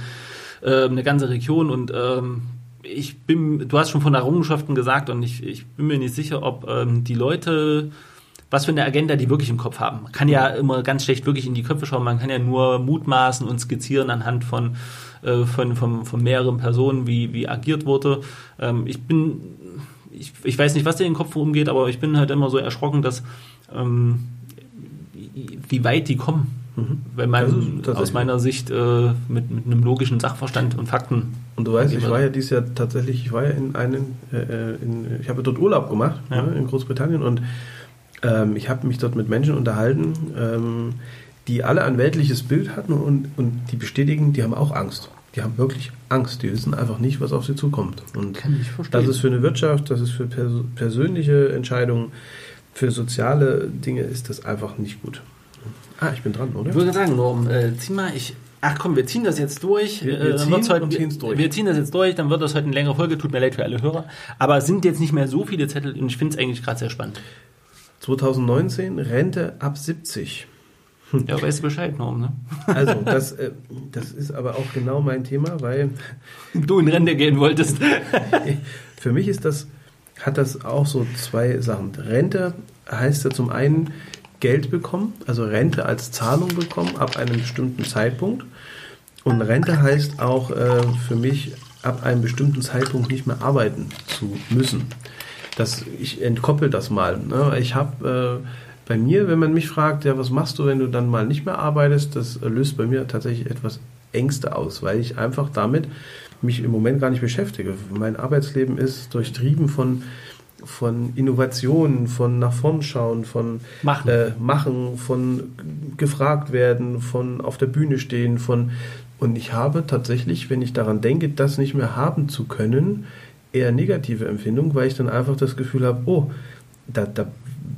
S2: äh, eine ganze Region und ähm, ich bin, du hast schon von Errungenschaften gesagt und ich, ich bin mir nicht sicher, ob ähm, die Leute, was für eine Agenda die wirklich im Kopf haben. Man kann ja immer ganz schlecht wirklich in die Köpfe schauen, man kann ja nur mutmaßen und skizzieren anhand von, äh, von, von, von mehreren Personen, wie, wie agiert wurde. Ähm, ich bin, ich, ich weiß nicht, was dir in den Kopf umgeht, aber ich bin halt immer so erschrocken, dass ähm, wie weit die kommen. Mhm. Wenn man aus meiner Sicht äh, mit, mit einem logischen Sachverstand und Fakten.
S1: Und du weißt, ich war ja dieses Jahr tatsächlich, ich war ja in einem, äh, äh, in, ich habe dort Urlaub gemacht ja. ne, in Großbritannien und ähm, ich habe mich dort mit Menschen unterhalten, ähm, die alle ein weltliches Bild hatten und, und die bestätigen, die haben auch Angst. die haben wirklich Angst. Die wissen einfach nicht, was auf sie zukommt. Und
S2: Kann ich verstehen.
S1: das ist für eine Wirtschaft, das ist für pers persönliche Entscheidungen, für soziale Dinge ist das einfach nicht gut. Ah, ich bin dran, oder?
S2: Ich würde sagen, Norm, äh, zieh mal, ich. Ach komm, wir ziehen das jetzt durch.
S1: Wir- wir
S2: Äh,
S1: ziehen
S2: heute,
S1: durch.
S2: Wir ziehen das jetzt durch, dann wird das heute eine längere Folge. Tut mir leid für alle Hörer. Aber es sind jetzt nicht mehr so viele Zettel und ich finde es eigentlich gerade sehr spannend.
S1: 2019 Rente ab 70.
S2: Ja, weißt du Bescheid, Norm, ne?
S1: Also, das, äh, das ist aber auch genau mein Thema, weil
S2: Du in Rente gehen wolltest.
S1: für mich ist das, hat das auch so zwei Sachen. Rente heißt ja zum einen Geld bekommen, also Rente als Zahlung bekommen ab einem bestimmten Zeitpunkt. Und Rente heißt auch äh, für mich ab einem bestimmten Zeitpunkt nicht mehr arbeiten zu müssen. Das, ich entkoppel das mal. Ne? Ich habe äh, bei mir, wenn man mich fragt, ja, was machst du, wenn du dann mal nicht mehr arbeitest, das löst bei mir tatsächlich etwas Ängste aus, weil ich einfach damit mich im Moment gar nicht beschäftige. Mein Arbeitsleben ist durchtrieben von, von Innovationen, von nach vorn schauen, von
S2: Machen.
S1: äh, machen, von gefragt werden, von auf der Bühne stehen, von und ich habe tatsächlich, wenn ich daran denke, das nicht mehr haben zu können, eher negative Empfindung, weil ich dann einfach das Gefühl habe, oh, da, da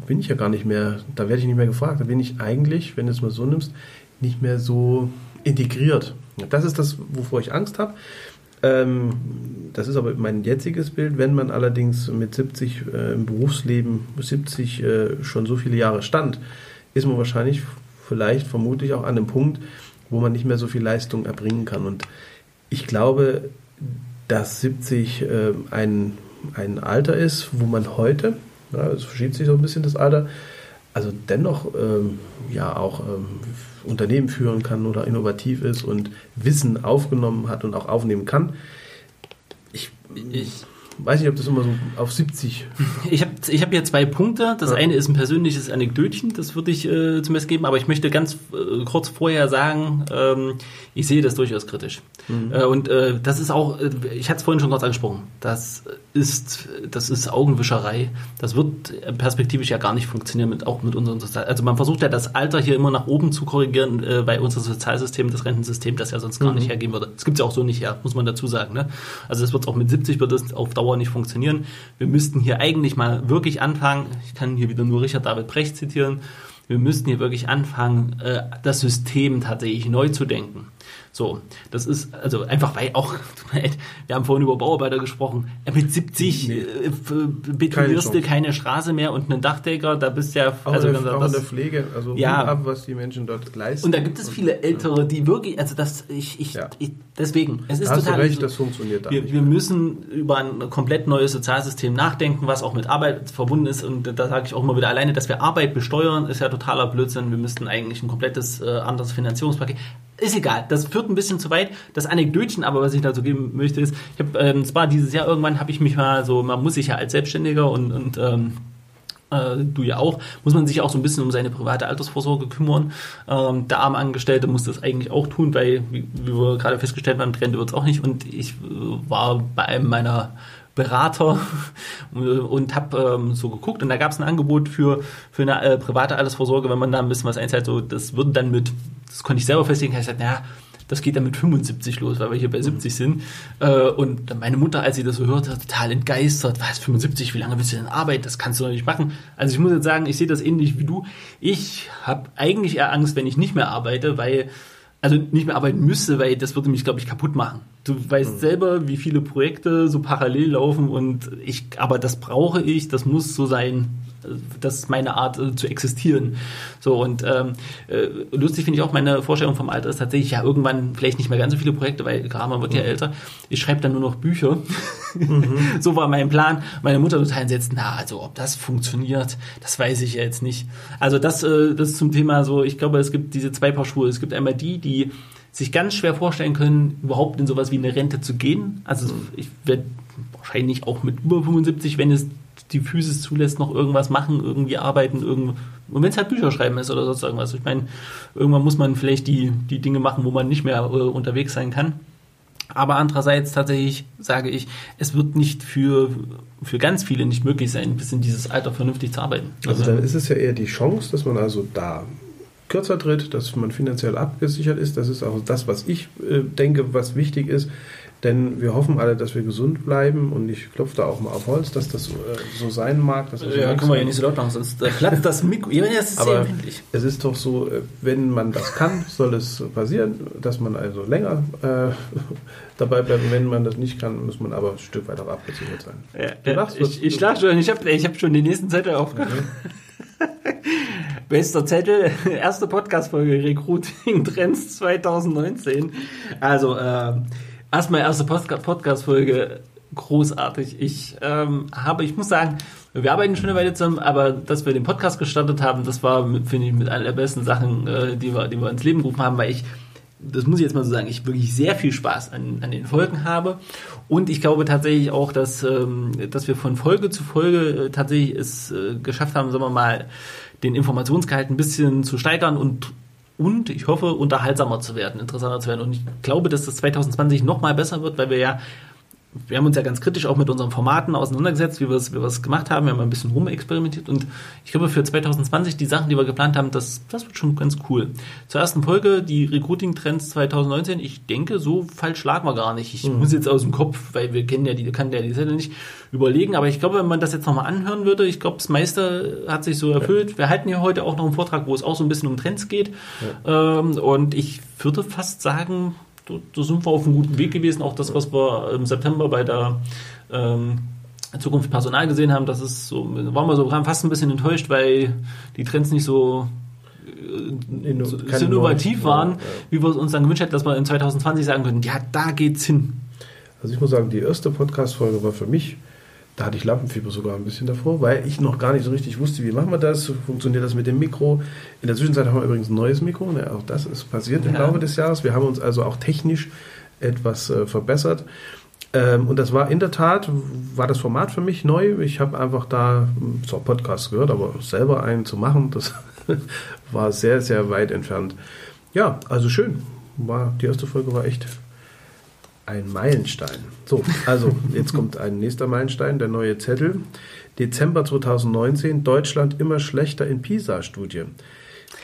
S1: bin ich ja gar nicht mehr, da werde ich nicht mehr gefragt, da bin ich eigentlich, wenn du es mal so nimmst, nicht mehr so integriert. Das ist das, wovor ich Angst habe. Ähm, das ist aber mein jetziges Bild. Wenn man allerdings mit 70 äh, im Berufsleben, 70 äh, schon so viele Jahre stand, ist man wahrscheinlich vielleicht vermutlich auch an einem Punkt, wo man nicht mehr so viel Leistung erbringen kann. Und ich glaube, dass 70 äh, ein, ein Alter ist, wo man heute, ja, es verschiebt sich so ein bisschen das Alter, also dennoch ähm, ja auch ähm, Unternehmen führen kann oder innovativ ist und Wissen aufgenommen hat und auch aufnehmen kann. Ich,
S2: Ich,
S1: weiß nicht, ob das immer so auf 70.
S2: ich habe ich hab hier zwei Punkte. Das
S1: Ja.
S2: eine ist ein persönliches Anekdötchen, das würde ich äh, zum Besten geben, aber ich möchte ganz äh, kurz vorher sagen, ähm, ich sehe das durchaus kritisch. Äh, und äh, das ist auch, äh, ich hatte es vorhin schon kurz angesprochen, das ist, das ist Augenwischerei. Das wird perspektivisch ja gar nicht funktionieren, mit, auch mit unserem Sozial Also man versucht ja das Alter hier immer nach oben zu korrigieren, äh, weil unser Sozialsystem, das Rentensystem, das ja sonst gar nicht hergeben würde. Das gibt es ja auch so nicht her, muss man dazu sagen. Ne? Also das wird auch mit 70 wird das auf Dauer nicht funktionieren. Wir müssten hier eigentlich mal wirklich anfangen, ich kann hier wieder nur Richard David Brecht zitieren, wir müssten hier wirklich anfangen, äh, das System tatsächlich neu zu denken. So, das ist also einfach, weil auch, wir haben vorhin über Bauarbeiter gesprochen, äh, mit 70
S1: Nee.
S2: äh, f- betonierst du keine Straße mehr und einen Dachdecker, da bist du ja,
S1: Auch,
S2: also
S1: in, der, auch in
S2: das-
S1: der Pflege, also
S2: Ja.
S1: Ab, was die Menschen dort leisten.
S2: und da gibt es viele Ältere, die wirklich, also das, ich, ich,
S1: Ja.
S2: ich deswegen, es ist
S1: Da hast du
S2: total,
S1: recht, das funktioniert
S2: wir,
S1: nicht.
S2: wir müssen über ein komplett neues Sozialsystem nachdenken, was auch mit Arbeit verbunden ist. Und da sage ich auch immer wieder alleine, dass wir Arbeit besteuern, ist ja totaler Blödsinn. Wir müssten eigentlich ein komplettes äh, anderes Finanzierungspaket. Ist egal, das führt ein bisschen zu weit. Das Anekdötchen aber, was ich dazu geben möchte, ist, ich habe, ähm, es war dieses Jahr irgendwann, habe ich mich mal so, man muss sich ja als Selbstständiger und, und ähm, äh, du ja auch, muss man sich auch so ein bisschen um seine private Altersvorsorge kümmern. Ähm, der arme Angestellte muss das eigentlich auch tun, weil, wie, wie wir gerade festgestellt haben, Trend wird es auch nicht. Und ich äh, war bei einem meiner Berater und habe ähm, so geguckt und da gab es ein Angebot für, für eine äh, private Altersvorsorge, wenn man da ein bisschen was einzahlt, so das würde dann mit, das konnte ich selber festlegen, habe ich gesagt, naja, das geht dann mit 75 los, weil wir hier bei 70 sind. Äh, und meine Mutter, als sie das so hörte, total entgeistert. Was, 75, wie lange willst du denn arbeiten? Das kannst du doch nicht machen. Also ich muss jetzt sagen, ich sehe das ähnlich wie du. Ich habe eigentlich eher Angst, wenn ich nicht mehr arbeite, weil, also nicht mehr arbeiten müsste, weil das würde mich, glaube ich, kaputt machen. Du weißt selber, wie viele Projekte so parallel laufen und ich, aber das brauche ich, das muss so sein. Das ist meine Art äh, zu existieren. So und ähm, äh, lustig finde ich auch meine Vorstellung vom Alter ist tatsächlich ja irgendwann vielleicht nicht mehr ganz so viele Projekte, weil klar, man wird ja älter. Ich schreibe dann nur noch Bücher. so war mein Plan. Meine Mutter total entsetzt. Na, also ob das funktioniert, das weiß ich ja jetzt nicht. Also das, äh, das ist zum Thema so. Ich glaube, es gibt diese zwei Paar Schuhe. Es gibt einmal die, die sich ganz schwer vorstellen können, überhaupt in sowas wie eine Rente zu gehen. Also ich werde wahrscheinlich auch mit über 75, wenn es die Physis zulässt, noch irgendwas machen, irgendwie arbeiten, irgendwo. Und wenn es halt Bücher schreiben ist oder sonst irgendwas. Ich meine, irgendwann muss man vielleicht die, die Dinge machen, wo man nicht mehr äh, unterwegs sein kann. Aber andererseits tatsächlich sage ich, es wird nicht für, für ganz viele nicht möglich sein, bis in dieses Alter vernünftig zu arbeiten.
S1: Also dann ist es ja eher die Chance, dass man also da kürzer tritt, dass man finanziell abgesichert ist. Das ist auch das, was ich äh, denke, was wichtig ist. Denn wir hoffen alle, dass wir gesund bleiben und ich klopfe da auch mal auf Holz, dass das äh, so sein mag. Dass
S2: wir ja, können wir ja nicht so laut machen, sonst äh, platzt das Mikro. Ja,
S1: das ist Aber es ist doch so, äh, wenn man das kann, soll es passieren, dass man also länger äh, dabei bleibt. Und wenn man das nicht kann, muss man aber ein Stück weiter abgesichert sein.
S2: Ja, lachst, ich ich lach schon, ich habe ich hab schon den nächsten Zettel aufgehört. Okay. Bester Zettel, erste Podcast-Folge Recruiting Trends 2019. Also, äh, erstmal erste Podcast-Folge großartig. Ich ähm, habe, ich muss sagen, wir arbeiten schon eine Weile zusammen, aber dass wir den Podcast gestartet haben, das war, finde ich, mit einer der besten Sachen, äh, die, wir, die wir ins Leben gerufen haben, weil ich, das muss ich jetzt mal so sagen, ich wirklich sehr viel Spaß an, an den Folgen habe. Und ich glaube tatsächlich auch, dass, ähm, dass wir von Folge zu Folge äh, tatsächlich es äh, geschafft haben, sagen wir mal, den Informationsgehalt ein bisschen zu steigern und und ich hoffe, unterhaltsamer zu werden, interessanter zu werden. Und ich glaube, dass das 2020 noch mal besser wird, weil wir ja wir haben uns ja ganz kritisch auch mit unseren Formaten auseinandergesetzt, wie wir es, wie gemacht haben. Wir haben ein bisschen rumexperimentiert und ich glaube, für 2020 die Sachen, die wir geplant haben, das, das wird schon ganz cool. Zur ersten Folge, die Recruiting-Trends 2019. Ich denke, so falsch lagen wir gar nicht. Ich mhm. muss jetzt aus dem Kopf, weil wir kennen ja die, kann ja die Zettel nicht überlegen. Aber ich glaube, wenn man das jetzt nochmal anhören würde, ich glaube, das meiste hat sich so erfüllt. Ja. Wir halten ja heute auch noch einen Vortrag, wo es auch so ein bisschen um Trends geht. Ja. Ähm, und ich würde fast sagen, da, sind wir auf einem guten Weg gewesen. Auch das, was wir im September bei der ähm, Zukunft Personal gesehen haben, das ist so, waren wir so fast ein bisschen enttäuscht, weil die Trends nicht so äh, Inno so innovativ waren, ja, ja. wie wir es uns dann gewünscht hätten, dass wir in 2020 sagen können, ja, da geht's hin.
S1: Also ich muss sagen, die erste Podcast-Folge war für mich da hatte ich Lampenfieber sogar ein bisschen davor, weil ich noch gar nicht so richtig wusste, wie machen wir das, funktioniert das mit dem Mikro. In der Zwischenzeit haben wir übrigens ein neues Mikro, ne? auch das ist passiert ja. im Laufe des Jahres. Wir haben uns also auch technisch etwas äh, verbessert. Ähm, und das war in der Tat, war das Format für mich neu. Ich habe einfach da hm, zwar Podcast gehört, aber selber einen zu machen, das war sehr, sehr weit entfernt. Ja, also schön. War, die erste Folge war echt ein Meilenstein. So, also jetzt kommt ein nächster Meilenstein, der neue Zettel. Dezember 2019, Deutschland immer schlechter in PISA-Studie.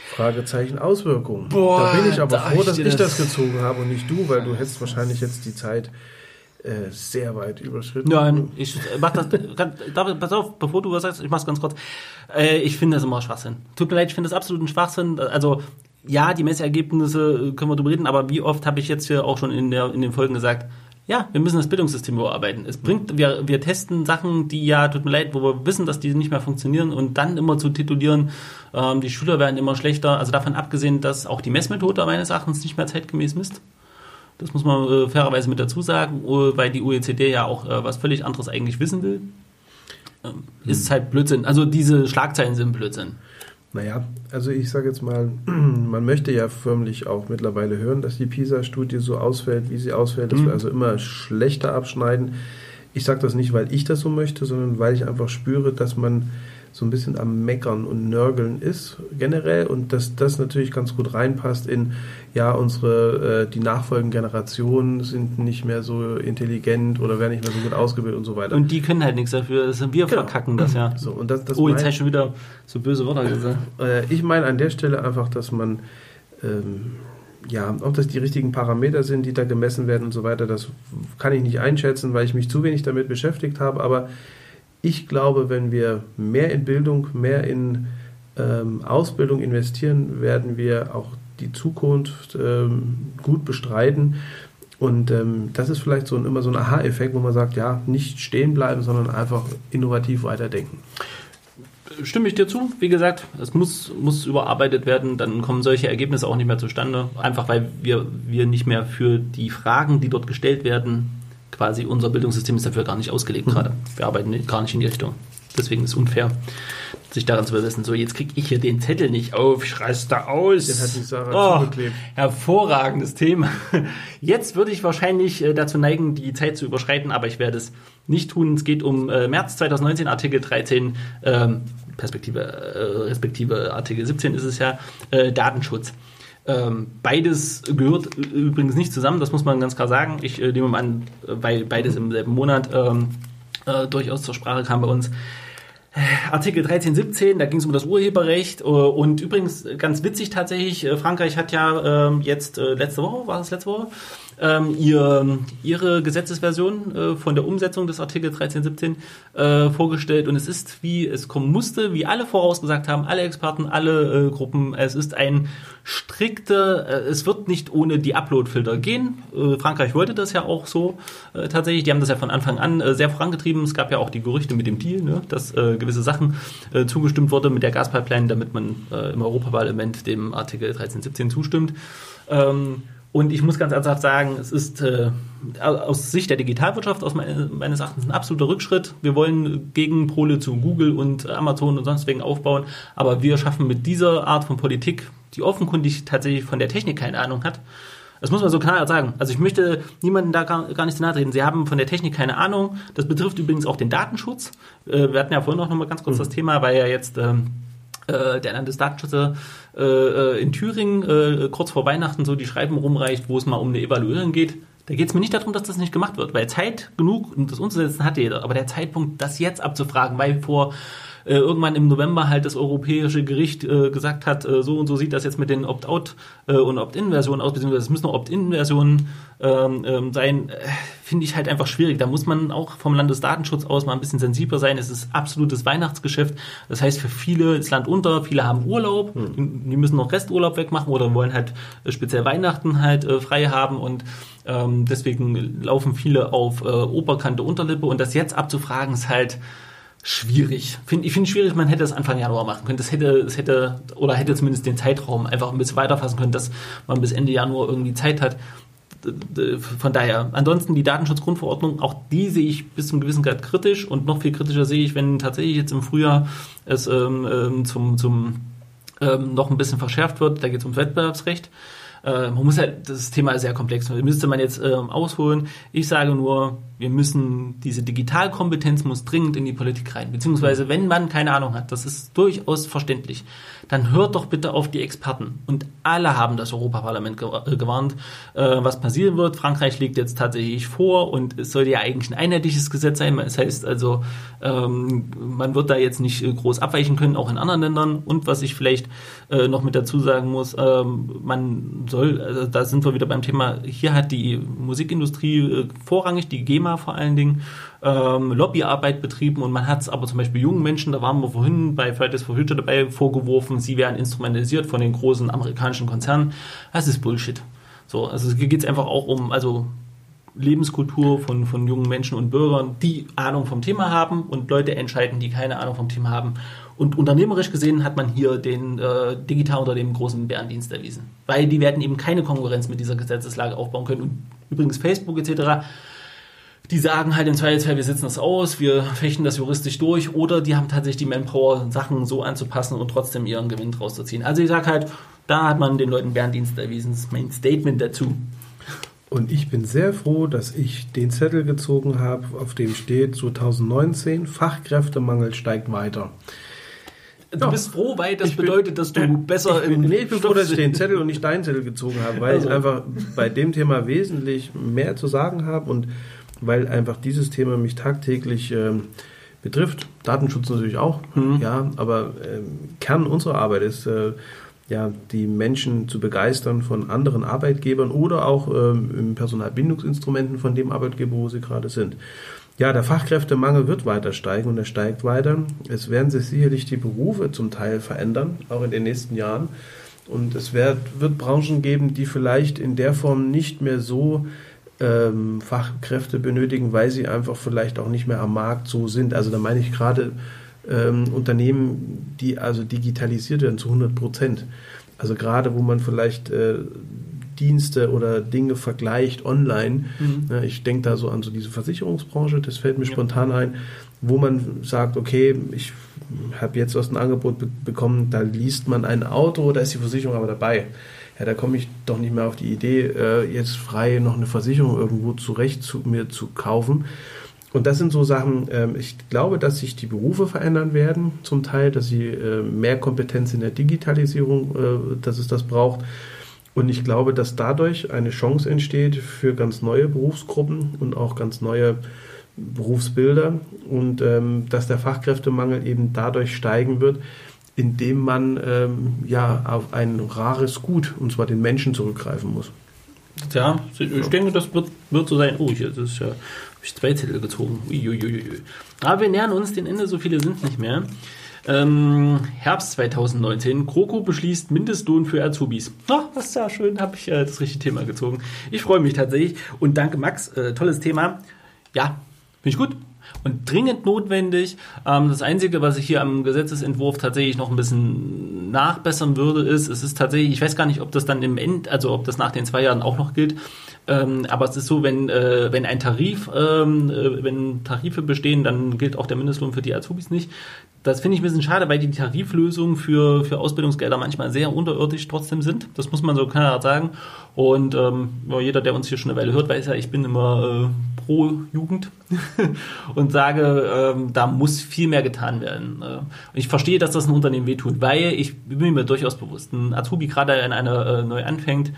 S1: Fragezeichen Auswirkungen. Boah, da bin ich aber froh, dass ich das, das gezogen habe und nicht du, weil du hättest wahrscheinlich jetzt die Zeit äh, sehr weit überschritten.
S2: Nein, ich mach das. Kann, pass auf, bevor du was sagst, ich mach's ganz kurz. Äh, ich finde das immer Schwachsinn. Tut mir leid, ich finde das absolut ein Schwachsinn. Also ja, die Messergebnisse äh, können wir drüber reden, aber wie oft habe ich jetzt hier auch schon in, der, in den Folgen gesagt, ja, wir müssen das Bildungssystem überarbeiten. Es bringt, wir, wir testen Sachen, die ja, tut mir leid, wo wir wissen, dass die nicht mehr funktionieren und dann immer zu titulieren, ähm, die Schüler werden immer schlechter. Also davon abgesehen, dass auch die Messmethode meines Erachtens nicht mehr zeitgemäß misst. Das muss man äh, fairerweise mit dazu sagen, äh, weil die OECD ja auch äh, was völlig anderes eigentlich wissen will. Ähm, ist halt Blödsinn. Also diese Schlagzeilen sind Blödsinn.
S1: Naja, also ich sage jetzt mal, man möchte ja förmlich auch mittlerweile hören, dass die PISA-Studie so ausfällt, wie sie ausfällt, dass mhm. wir also immer schlechter abschneiden. Ich sage das nicht, weil ich das so möchte, sondern weil ich einfach spüre, dass man so ein bisschen am Meckern und Nörgeln ist generell und dass das natürlich ganz gut reinpasst in, ja, unsere, äh, die nachfolgenden Generationen sind nicht mehr so intelligent oder werden nicht mehr so gut ausgebildet und so weiter.
S2: Und die können halt nichts dafür, das sind wir genau. verkacken das ja.
S1: So, und das, das
S2: oh, jetzt habe ich schon wieder so böse Worte
S1: gesagt. Äh, ich meine an der Stelle einfach, dass man ähm, ja, ob das die richtigen Parameter sind, die da gemessen werden und so weiter, das kann ich nicht einschätzen, weil ich mich zu wenig damit beschäftigt habe, aber ich glaube, wenn wir mehr in Bildung, mehr in ähm, Ausbildung investieren, werden wir auch die Zukunft ähm, gut bestreiten. Und ähm, das ist vielleicht so ein, immer so ein Aha-Effekt, wo man sagt, ja, nicht stehen bleiben, sondern einfach innovativ weiterdenken.
S2: Stimme ich dir zu. Wie gesagt, es muss, muss überarbeitet werden, dann kommen solche Ergebnisse auch nicht mehr zustande. Einfach weil wir, wir nicht mehr für die Fragen, die dort gestellt werden, quasi unser Bildungssystem ist dafür gar nicht ausgelegt mhm. gerade. Wir arbeiten gar nicht in die Richtung. Deswegen ist es unfair, sich daran zu besetzen. So, jetzt kriege ich hier den Zettel nicht auf, ich reiß da aus. Den hat die Sarah oh. Hervorragendes Thema. Jetzt würde ich wahrscheinlich äh, dazu neigen, die Zeit zu überschreiten, aber ich werde es nicht tun. Es geht um äh, März 2019, Artikel 13, ähm, Perspektive, äh, respektive Artikel 17 ist es ja, äh, Datenschutz. Ähm, beides gehört übrigens nicht zusammen, das muss man ganz klar sagen. Ich äh, nehme an, weil beides im selben Monat ähm, äh, durchaus zur Sprache kam bei uns. Artikel 13, 17, da ging es um das Urheberrecht. Äh, und übrigens ganz witzig tatsächlich, äh, Frankreich hat ja ähm, jetzt äh, letzte Woche, war das letzte Woche, ähm, ihr, ihre Gesetzesversion äh, von der Umsetzung des Artikel 1317 äh, vorgestellt und es ist, wie es kommen musste, wie alle vorausgesagt haben, alle Experten, alle äh, Gruppen, es ist ein strikte, äh, es wird nicht ohne die Upload-Filter gehen. Äh, Frankreich wollte das ja auch so äh, tatsächlich, die haben das ja von Anfang an sehr vorangetrieben. Es gab ja auch die Gerüchte mit dem Deal, ne, dass gewisse Sachen zugestimmt wurde mit der Gaspipeline, damit man im Europaparlament dem Artikel 1317 zustimmt. Ähm, und ich muss ganz ernsthaft sagen, es ist äh, aus Sicht der Digitalwirtschaft aus meine, meines Erachtens ein absoluter Rückschritt. Wir wollen Gegenpole zu Google und Amazon und sonst wegen aufbauen, aber wir schaffen mit dieser Art von Politik, die offenkundig tatsächlich von der Technik keine Ahnung hat, das muss man so klar sagen. Also ich möchte niemanden da gar, gar nicht zu nahe treten. Sie haben von der Technik keine Ahnung. Das betrifft übrigens auch den Datenschutz. Äh, wir hatten ja vorhin auch noch mal ganz kurz mhm. das Thema, weil ja jetzt ähm, äh, der Landesdatenschützer äh, äh, in Thüringen äh, kurz vor Weihnachten so die Schreiben rumreicht, wo es mal um eine Evaluierung geht. Da geht es mir nicht darum, dass das nicht gemacht wird, weil Zeit genug, um das umzusetzen hat jeder. Aber der Zeitpunkt, das jetzt abzufragen, weil vor äh, irgendwann im November halt das Europäische Gericht äh, gesagt hat, äh, so und so sieht das jetzt mit den Opt-out äh, und Opt-in-Versionen aus, beziehungsweise es müssen noch Opt-in-Versionen ähm, ähm, sein, äh, finde ich halt einfach schwierig. Da muss man auch vom Landesdatenschutz aus mal ein bisschen sensibler sein. Es ist absolutes Weihnachtsgeschäft. Das heißt, für viele ist Land unter, viele haben Urlaub, hm. die müssen noch Resturlaub wegmachen oder wollen halt speziell Weihnachten halt frei haben und ähm, deswegen laufen viele auf äh, Oberkante Unterlippe und das jetzt abzufragen ist halt schwierig. Find, ich finde es schwierig, man hätte es Anfang Januar machen können. Das hätte, es hätte, oder hätte zumindest den Zeitraum einfach ein bisschen weiterfassen können, dass man bis Ende Januar irgendwie Zeit hat. Von daher, ansonsten die Datenschutzgrundverordnung, auch die sehe ich bis zum gewissen Grad kritisch und noch viel kritischer sehe ich, wenn tatsächlich jetzt im Frühjahr es ähm, ähm zum, zum ähm, noch ein bisschen verschärft wird. Da geht es ums Wettbewerbsrecht. Äh, man muss halt, das Thema ist sehr komplex. Müsste man jetzt ähm, ausholen. Ich sage nur, wir müssen, diese Digitalkompetenz muss dringend in die Politik rein. Beziehungsweise, wenn man keine Ahnung hat, das ist durchaus verständlich, dann hört doch bitte auf die Experten. Und alle haben das Europaparlament äh, gewarnt, äh, was passieren wird. Frankreich legt jetzt tatsächlich vor und es soll ja eigentlich ein einheitliches Gesetz sein. Das heißt also, ähm, man wird da jetzt nicht äh, groß abweichen können, auch in anderen Ländern. Und was ich vielleicht noch mit dazu sagen muss, ähm, man soll, also da sind wir wieder beim Thema, hier hat die Musikindustrie vorrangig die GEMA vor allen Dingen, ähm, Lobbyarbeit betrieben und man hat es aber zum Beispiel jungen Menschen, da waren wir vorhin bei Fridays for Future dabei, vorgeworfen, sie werden instrumentalisiert von den großen amerikanischen Konzernen. Das ist Bullshit. So, also hier geht es einfach auch um, also Lebenskultur von, von jungen Menschen und Bürgern, die Ahnung vom Thema haben und Leute entscheiden, die keine Ahnung vom Thema haben. Und unternehmerisch gesehen hat man hier den äh, digital unter dem großen Bärendienst erwiesen. Weil die werden eben keine Konkurrenz mit dieser Gesetzeslage aufbauen können. Und übrigens Facebook etc die sagen halt im Zweifelsfall, wir setzen das aus, wir fechten das juristisch durch oder die haben tatsächlich die Manpower, Sachen so anzupassen und trotzdem ihren Gewinn draus zu ziehen. Also ich sage halt, da hat man den Leuten Bärendienst erwiesen. Das ist mein Statement dazu.
S1: Und ich bin sehr froh, dass ich den Zettel gezogen habe, auf dem steht 2019, Fachkräftemangel steigt weiter.
S2: Du ja. bist froh, weil das ich bedeutet, dass du bin, besser
S1: ich bin, im Nee, ich bin froh, dass ich den Zettel und nicht deinen Zettel gezogen habe, weil also. ich einfach bei dem Thema wesentlich mehr zu sagen habe und weil einfach dieses Thema mich tagtäglich ähm, betrifft. Datenschutz natürlich auch, mhm. ja, aber ähm, Kern unserer Arbeit ist, äh, ja, die Menschen zu begeistern von anderen Arbeitgebern oder auch ähm, im Personalbindungsinstrumenten von dem Arbeitgeber, wo sie gerade sind. Ja, der Fachkräftemangel wird weiter steigen und er steigt weiter. Es werden sich sicherlich die Berufe zum Teil verändern, auch in den nächsten Jahren. Und es wird, wird Branchen geben, die vielleicht in der Form nicht mehr so ähm, Fachkräfte benötigen, weil sie einfach vielleicht auch nicht mehr am Markt so sind. Also da meine ich gerade ähm, Unternehmen, die also digitalisiert werden zu 100 Prozent. Also gerade wo man vielleicht äh, Dienste oder Dinge vergleicht online. Mhm. Ja, ich denke da so an so diese Versicherungsbranche, das fällt mir ja. spontan ein, wo man sagt, okay, ich habe jetzt aus dem Angebot be bekommen, da liest man ein Auto, da ist die Versicherung aber dabei ja, da komme ich doch nicht mehr auf die Idee, äh, jetzt frei noch eine Versicherung irgendwo zurecht zu mir zu kaufen. Und das sind so Sachen, ähm, ich glaube, dass sich die Berufe verändern werden, zum Teil, dass sie äh, mehr Kompetenz in der Digitalisierung, äh, dass es das braucht. Und ich glaube, dass dadurch eine Chance entsteht für ganz neue Berufsgruppen und auch ganz neue Berufsbilder und ähm, dass der Fachkräftemangel eben dadurch steigen wird, indem man ähm, ja auf ein rares Gut, und zwar den Menschen, zurückgreifen muss.
S2: Ja, ich denke, das wird, wird so sein. Oh, hier das ist ja, habe ich zwei Zettel gezogen. Uiuiui. Aber wir nähern uns dem Ende, so viele sind nicht mehr. Ähm, Herbst 2019. Kroko beschließt Mindestlohn für Azubis. Ach, ist ja schön, habe ich äh, das richtige Thema gezogen. Ich freue mich tatsächlich und danke Max, äh, tolles Thema. Ja, finde ich gut und dringend notwendig. Ähm, das Einzige, was ich hier am Gesetzesentwurf tatsächlich noch ein bisschen nachbessern würde, ist, es ist tatsächlich, ich weiß gar nicht, ob das dann im End, also ob das nach den zwei Jahren auch noch gilt, ähm, aber es ist so, wenn, äh, wenn ein Tarif, ähm, äh, wenn Tarife bestehen, dann gilt auch der Mindestlohn für die Azubis nicht. Das finde ich ein bisschen schade, weil die Tariflösungen für, für Ausbildungsgelder manchmal sehr unterirdisch trotzdem sind. Das muss man so klar sagen. Und ähm, jeder, der uns hier schon eine Weile hört, weiß ja, ich bin immer äh, pro Jugend und sage, ähm, da muss viel mehr getan werden. Äh, ich verstehe, dass das ein Unternehmen wehtut, weil ich bin mir durchaus bewusst, ein Azubi gerade in einer äh, neu anfängt,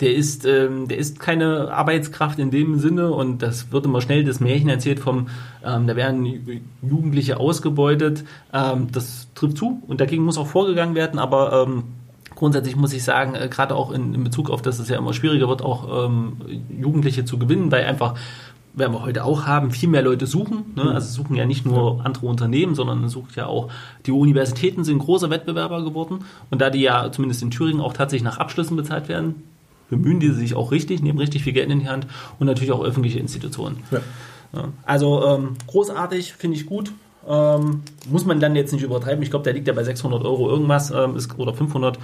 S2: der ist, ähm, der ist keine Arbeitskraft in dem Sinne und das wird immer schnell das Märchen erzählt vom, ähm, da werden Jugendliche ausgebeutet. Ähm, das trifft zu und dagegen muss auch vorgegangen werden, aber ähm, grundsätzlich muss ich sagen, äh, gerade auch in, in, Bezug auf, dass es ja immer schwieriger wird, auch ähm, Jugendliche zu gewinnen, weil einfach werden wir heute auch haben, viel mehr Leute suchen. Ne? Mhm. Also suchen ja nicht nur andere Unternehmen, sondern sucht ja auch, die Universitäten sind große Wettbewerber geworden. Und da die ja zumindest in Thüringen auch tatsächlich nach Abschlüssen bezahlt werden, bemühen die sich auch richtig, nehmen richtig viel Geld in die Hand und natürlich auch öffentliche Institutionen. Ja. Ja. Also ähm, großartig, finde ich gut. Ähm, muss man dann jetzt nicht übertreiben. Ich glaube, der liegt ja bei 600 Euro irgendwas ähm, ist, oder 500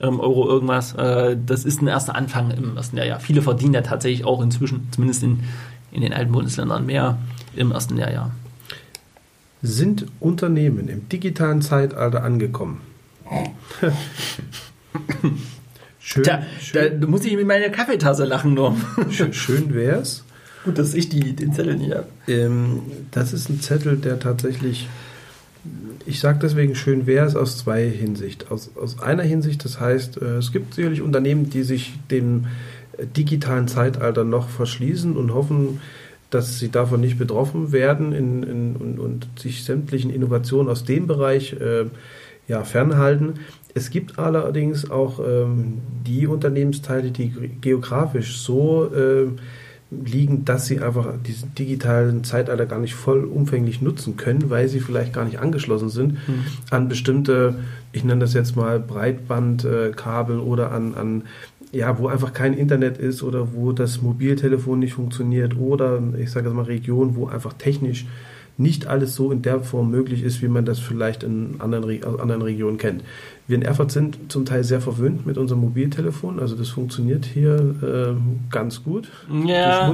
S2: ähm, Euro irgendwas. Äh, das ist ein erster Anfang im ersten Jahr. Viele verdienen ja tatsächlich auch inzwischen, zumindest in, in den alten Bundesländern, mehr im ersten Jahr.
S1: Sind Unternehmen im digitalen Zeitalter angekommen?
S2: Schön, da, schön. da muss ich mit meiner Kaffeetasse lachen, Norm.
S1: Schön wär's.
S2: Gut, dass ich die, den Zettel nicht habe.
S1: Ähm, das ist ein Zettel, der tatsächlich, ich sage deswegen schön wär's aus zwei Hinsicht. Aus, aus einer Hinsicht, das heißt, äh, es gibt sicherlich Unternehmen, die sich dem digitalen Zeitalter noch verschließen und hoffen, dass sie davon nicht betroffen werden in, in, und, und, sich sämtlichen Innovationen aus dem Bereich äh, ja, fernhalten. Es gibt allerdings auch ähm, die Unternehmensteile, die geografisch so äh, liegen, dass sie einfach diesen digitalen Zeitalter gar nicht vollumfänglich nutzen können, weil sie vielleicht gar nicht angeschlossen sind mhm. an bestimmte, ich nenne das jetzt mal Breitbandkabel oder an, an ja, wo einfach kein Internet ist oder wo das Mobiltelefon nicht funktioniert oder ich sage jetzt mal Regionen, wo einfach technisch nicht alles so in der Form möglich ist, wie man das vielleicht in anderen, aus anderen Regionen kennt. Wir in Erfurt sind zum Teil sehr verwöhnt mit unserem Mobiltelefon, also das funktioniert hier äh, ganz gut.
S2: Ja.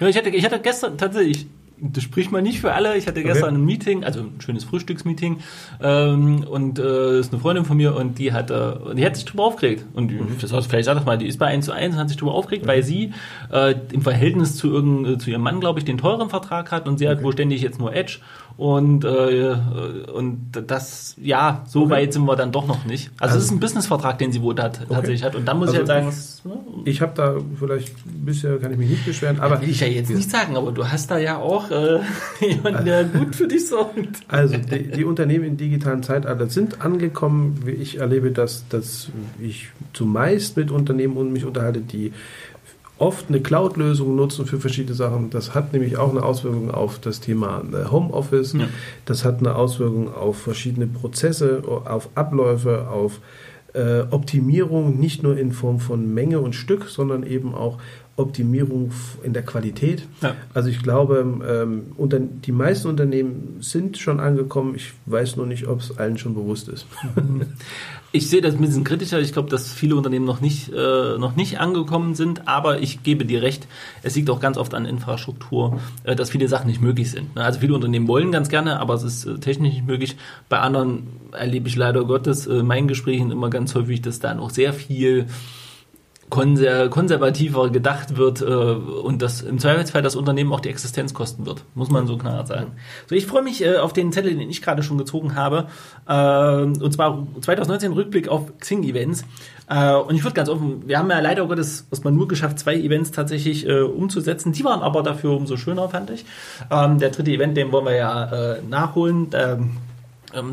S2: ich, hatte, ich hatte gestern tatsächlich das spricht man nicht für alle. Ich hatte gestern okay. ein Meeting, also ein schönes Frühstücksmeeting, ähm, und äh, ist eine Freundin von mir und die hat, äh, die hat sich drüber aufgeregt. Und mhm. das heißt, vielleicht sag das mal, die ist bei 1 zu 1 und hat sich drüber aufgeregt, mhm. weil sie äh, im Verhältnis zu, irgend, äh, zu ihrem Mann, glaube ich, den teuren Vertrag hat und sie okay. hat wohl ständig jetzt nur Edge und, äh, und das, ja, so okay. weit sind wir dann doch noch nicht. Also, also es ist ein Businessvertrag, den sie wohl hat, okay. tatsächlich hat. Und dann muss also ich halt sagen, ich,
S1: habe da vielleicht bisher kann ich mich nicht beschweren, aber
S2: will ich ja jetzt nicht sagen, aber du hast da ja auch äh, jemanden, der gut für dich sorgt.
S1: Also die, die, Unternehmen im digitalen Zeitalter sind angekommen. Ich erlebe das, dass ich zumeist mit Unternehmen und mich unterhalte, die oft eine Cloud-Lösung nutzen für verschiedene Sachen. Das hat nämlich auch eine Auswirkung auf das Thema äh, Homeoffice. Ja. Das hat eine Auswirkung auf verschiedene Prozesse, auf Abläufe, auf äh, Optimierung, nicht nur in Form von Menge und Stück, sondern eben auch Optimierung in der Qualität. Ja. Also ich glaube, ähm, unter, die meisten Unternehmen sind schon angekommen. Ich weiß nur nicht, ob es allen schon bewusst ist.
S2: Ich sehe das ein bisschen kritischer. Ich glaube, dass viele Unternehmen noch nicht, äh, noch nicht angekommen sind. Aber ich gebe dir recht, es liegt auch ganz oft an Infrastruktur, äh, dass viele Sachen nicht möglich sind. Also viele Unternehmen wollen ganz gerne, aber es ist äh, technisch nicht möglich. Bei anderen erlebe ich leider Gottes äh, in meinen Gesprächen immer ganz häufig, dass da noch sehr viel konser konservativer gedacht wird äh, und das im Zweifelsfall das Unternehmen auch die Existenz kosten wird, muss man so knallhart sagen. So, ich freue mich äh, auf den Zettel, den ich gerade schon gezogen habe, äh, und zwar 2019 Rückblick auf Xing-Events. Äh, und ich würde ganz offen, wir haben ja leider Gottes erstmal nur geschafft, zwei Events tatsächlich äh, umzusetzen. Die waren aber dafür umso schöner, fand ich. Ähm, der dritte Event, den wollen wir ja äh, nachholen. Ähm,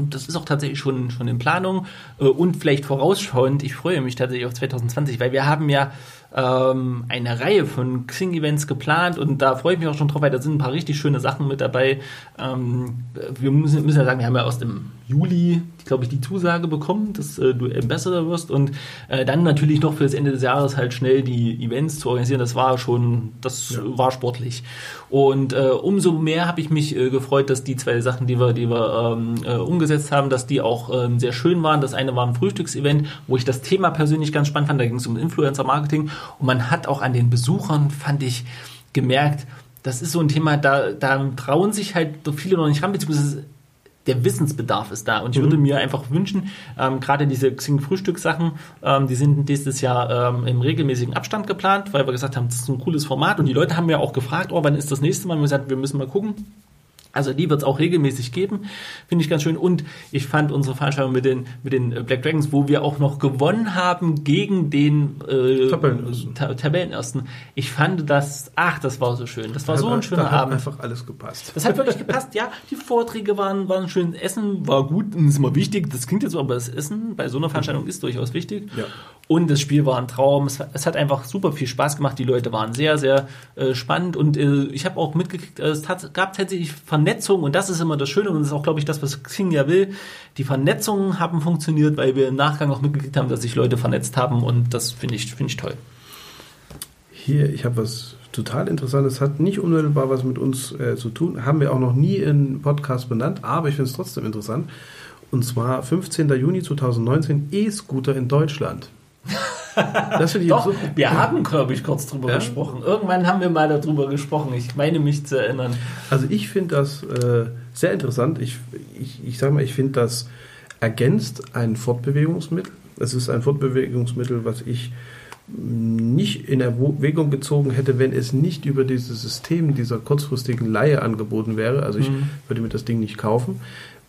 S2: das ist auch tatsächlich schon, schon in Planung äh, und vielleicht vorausschauend. Ich freue mich tatsächlich auf 2020, weil wir haben ja ähm, eine Reihe von Xing-Events geplant und da freue ich mich auch schon drauf, weil da sind ein paar richtig schöne Sachen mit dabei. Ähm, wir müssen, müssen ja sagen, wir haben ja aus dem Juli, glaube ich, die Zusage bekommen, dass äh, du Ambassador wirst und äh, dann natürlich noch für das Ende des Jahres halt schnell die Events zu organisieren. Das war schon, das ja. war sportlich. Und äh, umso mehr habe ich mich äh, gefreut, dass die zwei Sachen, die wir, die wir ähm, äh, umgesetzt haben, dass die auch ähm, sehr schön waren. Das eine war ein Frühstücksevent, wo ich das Thema persönlich ganz spannend fand. Da ging es um Influencer-Marketing und man hat auch an den Besuchern, fand ich, gemerkt, das ist so ein Thema, da, da trauen sich halt viele noch nicht ran, beziehungsweise der Wissensbedarf ist da. Und ich mhm. würde mir einfach wünschen, ähm, gerade diese Xing-Frühstückssachen, ähm, die sind nächstes Jahr ähm, im regelmäßigen Abstand geplant, weil wir gesagt haben, das ist ein cooles Format. Und die Leute haben mir auch gefragt, oh, wann ist das nächste Mal? Und wir gesagt, wir müssen mal gucken. Also die wird es auch regelmäßig geben, finde ich ganz schön. Und ich fand unsere Veranstaltung mit den, mit den Black Dragons, wo wir auch noch gewonnen haben gegen den äh, Tabellenersten. Tabellenersten. Ich fand das, ach, das war so schön. Das war
S1: da,
S2: so ein schöner
S1: da
S2: Abend.
S1: Hat einfach alles gepasst.
S2: Das hat wirklich gepasst, ja. Die Vorträge waren, waren schön. Essen war gut und ist immer wichtig. Das klingt jetzt so, aber das Essen bei so einer Veranstaltung ist durchaus wichtig. Ja. Und das Spiel war ein Traum. Es, es, hat einfach super viel Spaß gemacht. Die Leute waren sehr, sehr äh, spannend. Und äh, ich habe auch mitgekriegt, es hat, gab tatsächlich Vernetzung. Und das ist immer das Schöne. Und das ist auch, glaube ich, das, was Xing ja will. Die Vernetzungen haben funktioniert, weil wir im Nachgang auch mitgekriegt haben, dass sich Leute vernetzt haben. Und das finde ich, finde ich toll.
S1: Hier, ich habe was total Interessantes. Hat nicht unmittelbar was mit uns äh, zu tun. Haben wir auch noch nie in Podcast benannt. Aber ich finde es trotzdem interessant. Und zwar 15. Juni 2019 E-Scooter in Deutschland.
S2: Das ich Doch, so. wir haben, glaube ich, kurz drüber ja? gesprochen. Irgendwann haben wir mal darüber gesprochen. Ich meine mich zu erinnern.
S1: Also ich finde das äh, sehr interessant. Ich, ich, ich sage mal, ich finde das ergänzt ein Fortbewegungsmittel. Es ist ein Fortbewegungsmittel, was ich nicht in Erwägung gezogen hätte, wenn es nicht über dieses System dieser kurzfristigen Leihe angeboten wäre. Also ich mhm. würde mir das Ding nicht kaufen.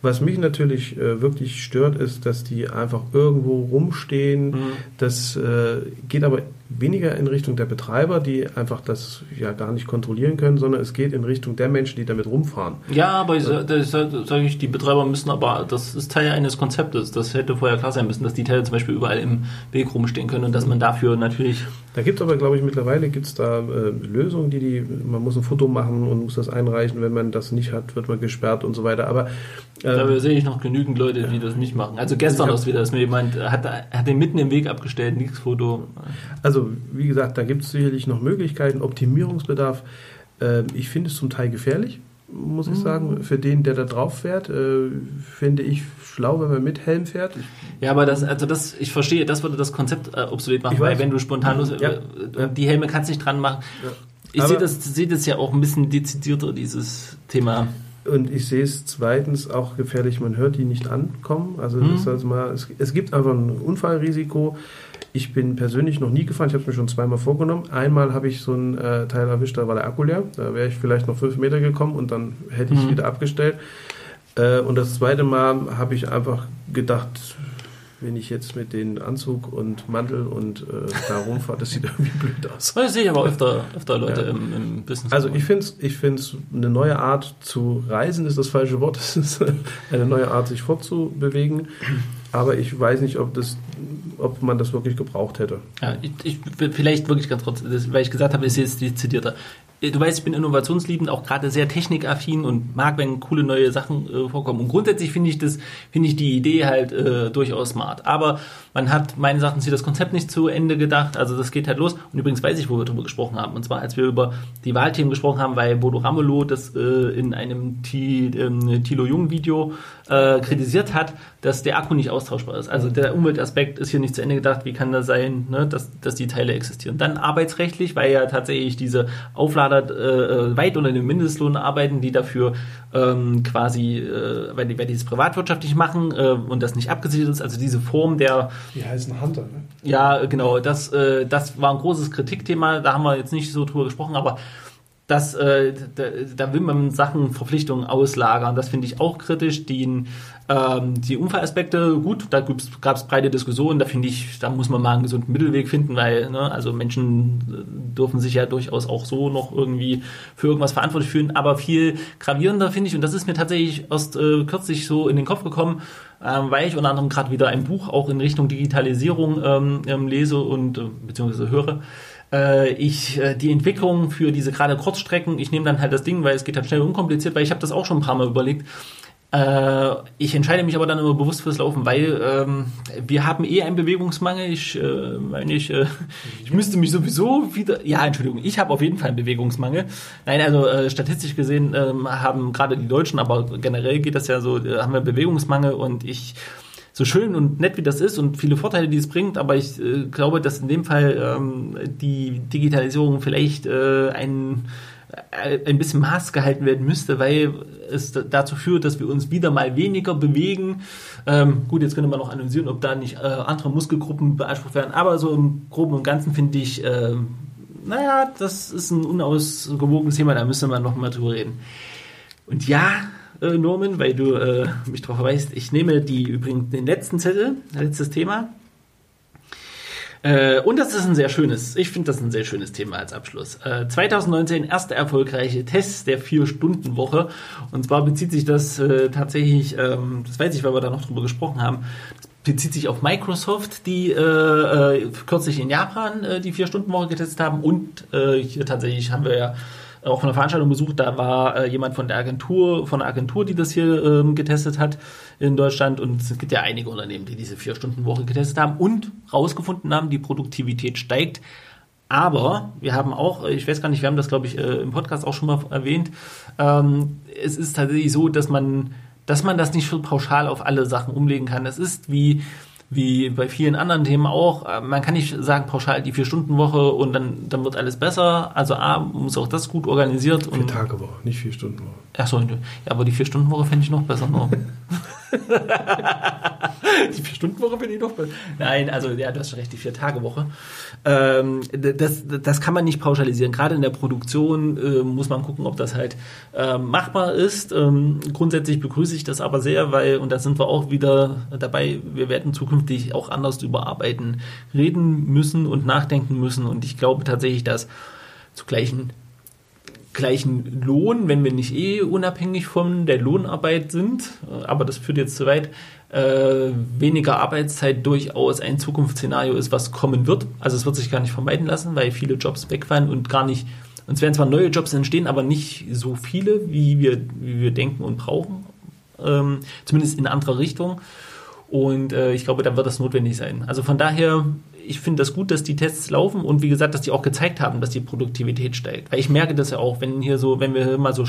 S1: Was mich natürlich äh, wirklich stört, ist, dass die einfach irgendwo rumstehen. Mhm. Das äh, geht aber weniger in Richtung der Betreiber, die einfach das ja gar nicht kontrollieren können, sondern es geht in Richtung der Menschen, die damit rumfahren.
S2: Ja, aber ich, sage ich, die Betreiber müssen aber, das ist Teil eines Konzeptes. Das hätte vorher klar sein müssen, dass die Teile zum Beispiel überall im Weg rumstehen können und dass man dafür natürlich.
S1: Da gibt es aber, glaube ich, mittlerweile gibt es da äh, Lösungen, die die, man muss ein Foto machen und muss das einreichen. Wenn man das nicht hat, wird man gesperrt und so weiter. Aber
S2: ähm, da sehe ich noch genügend Leute, die das nicht machen. Also gestern erst wieder, dass mir jemand hat, hat den mitten im Weg abgestellt, nichts Foto.
S1: Also wie gesagt, da gibt es sicherlich noch Möglichkeiten, Optimierungsbedarf. Äh, ich finde es zum Teil gefährlich, muss ich mhm. sagen. Für den, der da drauf fährt, äh, finde ich schlau, wenn man mit Helm fährt. Ich
S2: ja, aber das, also das, ich verstehe, das würde das Konzept äh, obsolet machen, weil wenn du spontan los, ja. äh, die Helme kannst du nicht dran machen. Ja. Ich sehe das, sehe das ja auch ein bisschen dezidierter, dieses Thema.
S1: Und ich sehe es zweitens auch gefährlich, man hört die nicht ankommen. Also, mhm. das heißt mal, es, es, gibt einfach ein Unfallrisiko. Ich bin persönlich noch nie gefahren, ich habe es mir schon zweimal vorgenommen. Einmal habe ich so ein äh, Teil erwischt, da war der Akku leer. Da wäre ich vielleicht noch fünf Meter gekommen und dann hätte ich mhm. wieder abgestellt. Äh, und das zweite Mal habe ich einfach gedacht, wenn ich jetzt mit den Anzug und Mantel und äh, da rumfahre, das sieht irgendwie blöd aus.
S2: Das sehe ich aber öfter, öfter Leute ja. im, im, Business.
S1: Also ich finde es ich find's eine neue Art zu reisen, ist das falsche Wort. Es ist eine neue Art, sich fortzubewegen. Aber ich weiß nicht, ob, das, ob man das wirklich gebraucht hätte.
S2: Ja, ich, ich vielleicht wirklich ganz kurz, weil ich gesagt habe, ist jetzt dezidierter du weißt, ich bin innovationsliebend, auch gerade sehr technikaffin und mag, wenn coole neue Sachen äh, vorkommen. Und grundsätzlich finde ich das, finde ich die Idee halt äh, durchaus smart. Aber man hat meines Erachtens hier das Konzept nicht zu Ende gedacht. Also das geht halt los. Und übrigens weiß ich, wo wir darüber gesprochen haben. Und zwar, als wir über die Wahlthemen gesprochen haben, weil Bodo Ramelow das äh, in einem ähm, Thilo Jung Video äh, kritisiert hat, dass der Akku nicht austauschbar ist. Also der Umweltaspekt ist hier nicht zu Ende gedacht. Wie kann das sein, ne, dass, dass die Teile existieren? Dann arbeitsrechtlich, weil ja tatsächlich diese Auflader äh, weit unter dem Mindestlohn arbeiten, die dafür ähm, quasi, äh, weil, die, weil die es privatwirtschaftlich machen äh, und das nicht abgesichert ist. Also diese Form der...
S1: Die heißen Hunter, ne?
S2: Ja, genau. Das, äh, das war ein großes Kritikthema. Da haben wir jetzt nicht so drüber gesprochen, aber das, äh, da, da, will man Sachen, Verpflichtungen auslagern. Das finde ich auch kritisch. Die, ähm, die Unfallaspekte, gut, da gab es breite Diskussionen. Da finde ich, da muss man mal einen gesunden Mittelweg finden, weil ne, also Menschen äh, dürfen sich ja durchaus auch so noch irgendwie für irgendwas verantwortlich fühlen. Aber viel gravierender finde ich, und das ist mir tatsächlich erst äh, kürzlich so in den Kopf gekommen, ähm, weil ich unter anderem gerade wieder ein Buch auch in Richtung Digitalisierung ähm, ähm lese und äh, beziehungsweise höre äh, ich äh, die Entwicklung für diese gerade Kurzstrecken, ich nehme dann halt das Ding, weil es geht halt schnell unkompliziert, weil ich habe das auch schon ein paar Mal überlegt. Äh, ich entscheide mich aber dann immer bewusst fürs Laufen, weil ähm, wir haben eh einen Bewegungsmangel. Ich äh, meine, ich, äh, ich müsste mich sowieso wieder. Ja, Entschuldigung, ich habe auf jeden Fall einen Bewegungsmangel. Nein, also äh, statistisch gesehen ähm, haben gerade die Deutschen, aber generell geht das ja so, äh, haben wir Bewegungsmangel und ich so schön und nett wie das ist und viele Vorteile, die es bringt, aber ich äh, glaube, dass in dem Fall ähm, die Digitalisierung vielleicht äh, ein, äh, ein bisschen Maß gehalten werden müsste, weil es dazu führt, dass wir uns wieder mal weniger bewegen. Ähm, gut, jetzt könnte man noch analysieren, ob da nicht äh, andere Muskelgruppen beansprucht werden, aber so im Groben und Ganzen finde ich, äh, naja, das ist ein unausgewogenes Thema, da müsste man noch mal drüber reden. Und ja, äh, Norman, weil du äh, mich darauf verweist. Ich nehme die übrigens den letzten Zettel, letztes Thema. Äh, und das ist ein sehr schönes, ich finde das ein sehr schönes Thema als Abschluss. Äh, 2019 erste erfolgreiche Test der Vier-Stunden-Woche. Und zwar bezieht sich das äh, tatsächlich, ähm, das weiß ich, weil wir da noch drüber gesprochen haben, bezieht sich auf Microsoft, die äh, äh, kürzlich in Japan äh, die Vier-Stunden-Woche getestet haben. Und hier tatsächlich haben wir ja auch von der Veranstaltung besucht. Da war äh, jemand von der Agentur, von der Agentur, die das hier ähm, getestet hat in Deutschland. Und es gibt ja einige Unternehmen, die diese Vier-Stunden-Woche getestet haben und rausgefunden haben, die Produktivität steigt. Aber wir haben auch, ich weiß gar nicht, wir haben das, glaube ich, äh, im Podcast auch schon mal erwähnt. Ähm, es ist tatsächlich so, dass man, dass man das nicht so pauschal auf alle Sachen umlegen kann. Es ist wie, wie bei vielen anderen Themen auch. Äh, man kann nicht sagen, pauschal die Vier-Stunden-Woche und dann, dann wird alles besser. Also A, muss auch das gut organisiert.
S1: Vier Tage Woche, nicht Vier-Stunden-Woche.
S2: Achso, ja, aber die Vier-Stunden-Woche fände ich noch besser. Die Vier-Stunden-Woche finde ich noch besser. Nein, also ja, du hast schon recht, die Vier-Tage-Woche. Ähm, das, das kann man nicht pauschalisieren. Gerade in der Produktion äh, muss man gucken, ob das halt äh, machbar ist. Ähm, grundsätzlich begrüße ich das aber sehr, weil, und da sind wir auch wieder dabei, wir werden zukünftig auch anders über Arbeiten reden müssen und nachdenken müssen. Und ich glaube tatsächlich, dass zu gleichen gleichen Lohn, wenn wir nicht eh unabhängig von der Lohnarbeit sind, aber das führt jetzt zu weit, äh, weniger Arbeitszeit durchaus ein Zukunftsszenario ist, was kommen wird. Also es wird sich gar nicht vermeiden lassen, weil viele Jobs wegfallen und gar nicht, und es werden zwar neue Jobs entstehen, aber nicht so viele, wie wir, wie wir denken und brauchen, ähm, zumindest in anderer Richtung. Und äh, ich glaube, da wird das notwendig sein. Also von daher ich finde das gut, dass die Tests laufen und wie gesagt, dass die auch gezeigt haben, dass die Produktivität steigt. Weil ich merke das ja auch, wenn hier so, wenn wir mal so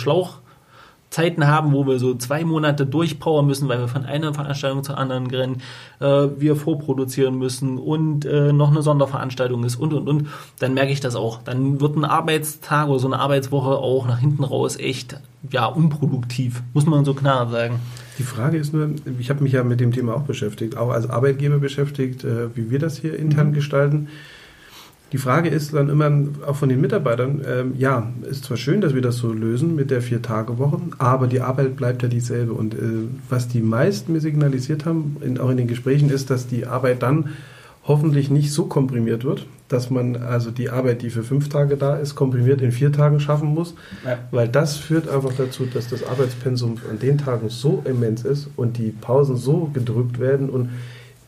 S2: Schlauchzeiten haben, wo wir so zwei Monate durchpowern müssen, weil wir von einer Veranstaltung zur anderen rennen, äh, wir vorproduzieren müssen und äh, noch eine Sonderveranstaltung ist und und und, dann merke ich das auch. Dann wird ein Arbeitstag oder so eine Arbeitswoche auch nach hinten raus echt ja unproduktiv, muss man so klar sagen.
S1: Die Frage ist nur, ich habe mich ja mit dem Thema auch beschäftigt, auch als Arbeitgeber beschäftigt, äh, wie wir das hier intern mhm. gestalten. Die Frage ist dann immer auch von den Mitarbeitern, ähm, ja, ist zwar schön, dass wir das so lösen mit der Vier-Tage-Woche, aber die Arbeit bleibt ja dieselbe. Und äh, was die meisten mir signalisiert haben, in, auch in den Gesprächen, ist, dass die Arbeit dann hoffentlich nicht so komprimiert wird, dass man also die Arbeit, die für fünf Tage da ist, komprimiert in vier Tagen schaffen muss, ja. weil das führt einfach dazu, dass das Arbeitspensum an den Tagen so immens ist und die Pausen so gedrückt werden und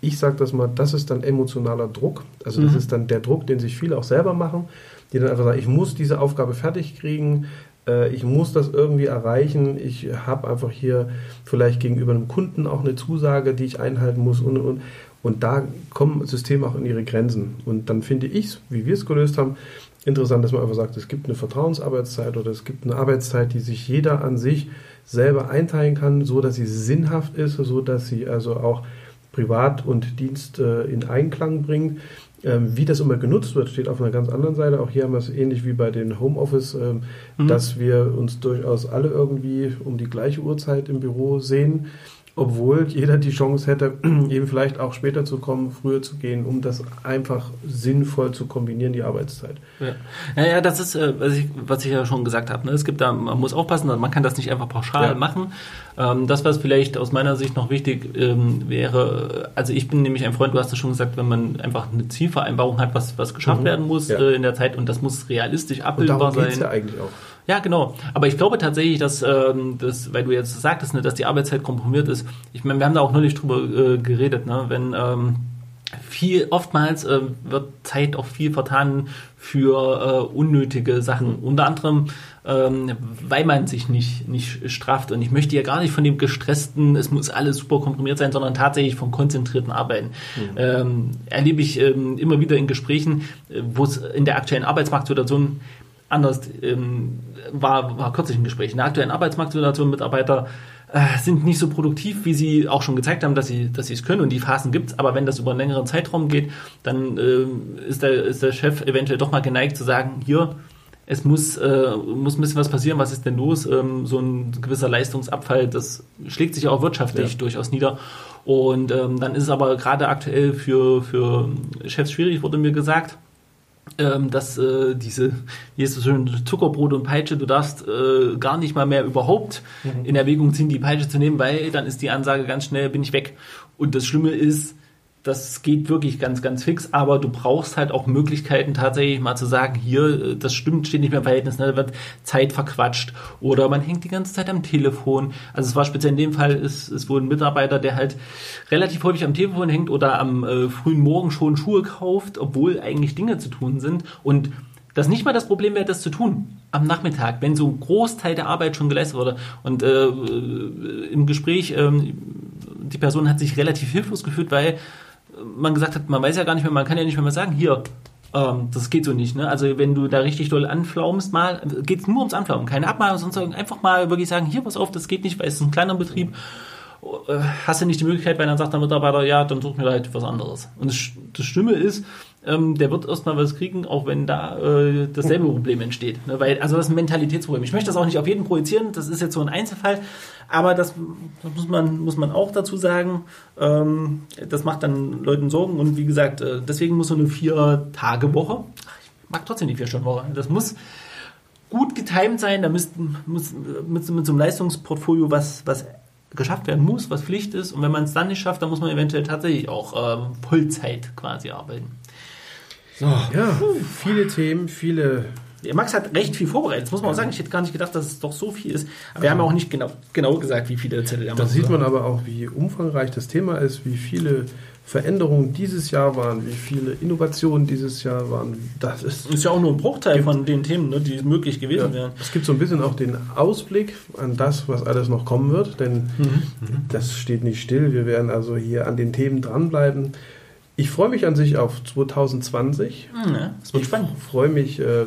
S1: ich sage das mal, das ist dann emotionaler Druck. Also das mhm. ist dann der Druck, den sich viele auch selber machen, die dann einfach sagen, ich muss diese Aufgabe fertig kriegen, äh, ich muss das irgendwie erreichen, ich habe einfach hier vielleicht gegenüber einem Kunden auch eine Zusage, die ich einhalten muss und, und, und da kommen Systeme auch in ihre Grenzen. Und dann finde ich es, wie wir es gelöst haben, interessant, dass man einfach sagt, es gibt eine Vertrauensarbeitszeit oder es gibt eine Arbeitszeit, die sich jeder an sich selber einteilen kann, so dass sie sinnhaft ist, so dass sie also auch Privat und Dienst äh, in Einklang bringt. Ähm, wie das immer genutzt wird, steht auf einer ganz anderen Seite. Auch hier haben wir es ähnlich wie bei den Homeoffice, ähm, mhm. dass wir uns durchaus alle irgendwie um die gleiche Uhrzeit im Büro sehen obwohl jeder die Chance hätte, eben vielleicht auch später zu kommen, früher zu gehen, um das einfach sinnvoll zu kombinieren, die Arbeitszeit.
S2: Ja, ja, das ist, äh, was ich, was ich ja schon gesagt habe. Ne? Es gibt da, man muss aufpassen, man kann das nicht einfach pauschal ja. machen. Ähm, das, was vielleicht aus meiner Sicht noch wichtig ähm, wäre, also ich bin nämlich ein Freund, du hast es schon gesagt, wenn man einfach eine Zielvereinbarung hat, was, was geschafft mhm. werden muss ja. äh, in der Zeit und das muss realistisch abbildbar und darum sein.
S1: ja eigentlich auch.
S2: Ja, genau. Aber ich glaube tatsächlich, dass, ähm, dass weil du jetzt sagtest, ne, dass die Arbeitszeit komprimiert ist. Ich meine, wir haben da auch neulich drüber äh, geredet, ne? wenn ähm, viel, oftmals äh, wird Zeit auch viel vertan für äh, unnötige Sachen. Unter anderem, ähm, weil man sich nicht, nicht strafft. Und ich möchte ja gar nicht von dem gestressten, es muss alles super komprimiert sein, sondern tatsächlich vom konzentrierten Arbeiten. Mhm. Ähm, erlebe ich ähm, immer wieder in Gesprächen, äh, wo es in der aktuellen Arbeitsmarktsituation anders ähm, war, war kürzlich ein Gespräch. In der aktuellen Arbeitsmarktsituation Mitarbeiter äh, sind nicht so produktiv, wie sie auch schon gezeigt haben, dass sie, dass sie es können und die Phasen gibt es. Aber wenn das über einen längeren Zeitraum geht, dann äh, ist, der, ist der Chef eventuell doch mal geneigt zu sagen, hier, es muss, äh, muss ein bisschen was passieren, was ist denn los? Ähm, so ein gewisser Leistungsabfall, das schlägt sich auch wirtschaftlich ja. durchaus nieder. Und ähm, dann ist es aber gerade aktuell für, für Chefs schwierig, wurde mir gesagt ähm, dass äh, diese, das schön, Zuckerbrot und Peitsche, du darfst äh, gar nicht mal mehr überhaupt mhm. in Erwägung ziehen, die Peitsche zu nehmen, weil dann ist die Ansage ganz schnell, bin ich weg. Und das Schlimme ist, das geht wirklich ganz, ganz fix, aber du brauchst halt auch Möglichkeiten tatsächlich mal zu sagen, hier, äh, das stimmt, steht nicht mehr im Verhältnis, ne, da wird Zeit verquatscht oder man hängt die ganze Zeit am Telefon. Also es war speziell in dem Fall, ist, ist wohl ein Mitarbeiter, der halt relativ häufig am Telefon hängt oder am äh, frühen Morgen schon Schuhe kauft, obwohl eigentlich Dinge zu tun sind und das nicht mal das Problem wäre, das zu tun am Nachmittag, wenn so ein Großteil der Arbeit schon geleistet wurde. Und äh, äh im Gespräch, äh, die Person hat sich relativ hilflos gefühlt, weil man gesagt hat, man weiß ja gar nicht mehr, man kann ja nicht mehr sagen, hier, ähm, das geht so nicht. Ne? Also wenn du da richtig doll anflaumst, mal geht es nur ums Anflaumen, keine Abmahnung, sonst einfach mal wirklich sagen, hier, pass auf, das geht nicht, weil es ist ein kleiner Betrieb. Äh, hast du nicht die Möglichkeit, weil dann sagt der Mitarbeiter, ja, dann such mir halt was anderes. Und das, das Stimme ist, ähm, der wird erstmal was kriegen, auch wenn da äh, dasselbe Problem entsteht. Ne? Weil, also das ist ein Mentalitätsproblem. Ich möchte das auch nicht auf jeden projizieren, das ist jetzt so ein Einzelfall, aber das, das muss, man, muss man auch dazu sagen. Ähm, das macht dann Leuten Sorgen und wie gesagt, äh, deswegen muss so eine Vier-Tage-Woche, ich mag trotzdem die Vier-Stunden-Woche, das muss gut getimt sein, da müsst, muss mit, mit so einem Leistungsportfolio was, was geschafft werden muss, was Pflicht ist. Und wenn man es dann nicht schafft, dann muss man eventuell tatsächlich auch ähm, Vollzeit quasi arbeiten.
S1: So. Ja, viele Themen, viele.
S2: Max hat recht viel vorbereitet. Das muss man auch sagen. Ich hätte gar nicht gedacht, dass es doch so viel ist. Aber wir haben auch nicht genau, genau gesagt, wie viele Zettel
S1: er Da sieht man aber auch, wie umfangreich das Thema ist, wie viele Veränderungen dieses Jahr waren, wie viele Innovationen dieses Jahr waren.
S2: Das ist, ist ja auch nur ein Bruchteil von den Themen, ne, die möglich gewesen ja, wären.
S1: Es gibt so ein bisschen auch den Ausblick an das, was alles noch kommen wird, denn mhm. das steht nicht still. Wir werden also hier an den Themen dranbleiben. Ich freue mich an sich auf 2020.
S2: Hm, ja, das wird
S1: ich
S2: spannend.
S1: freue mich äh,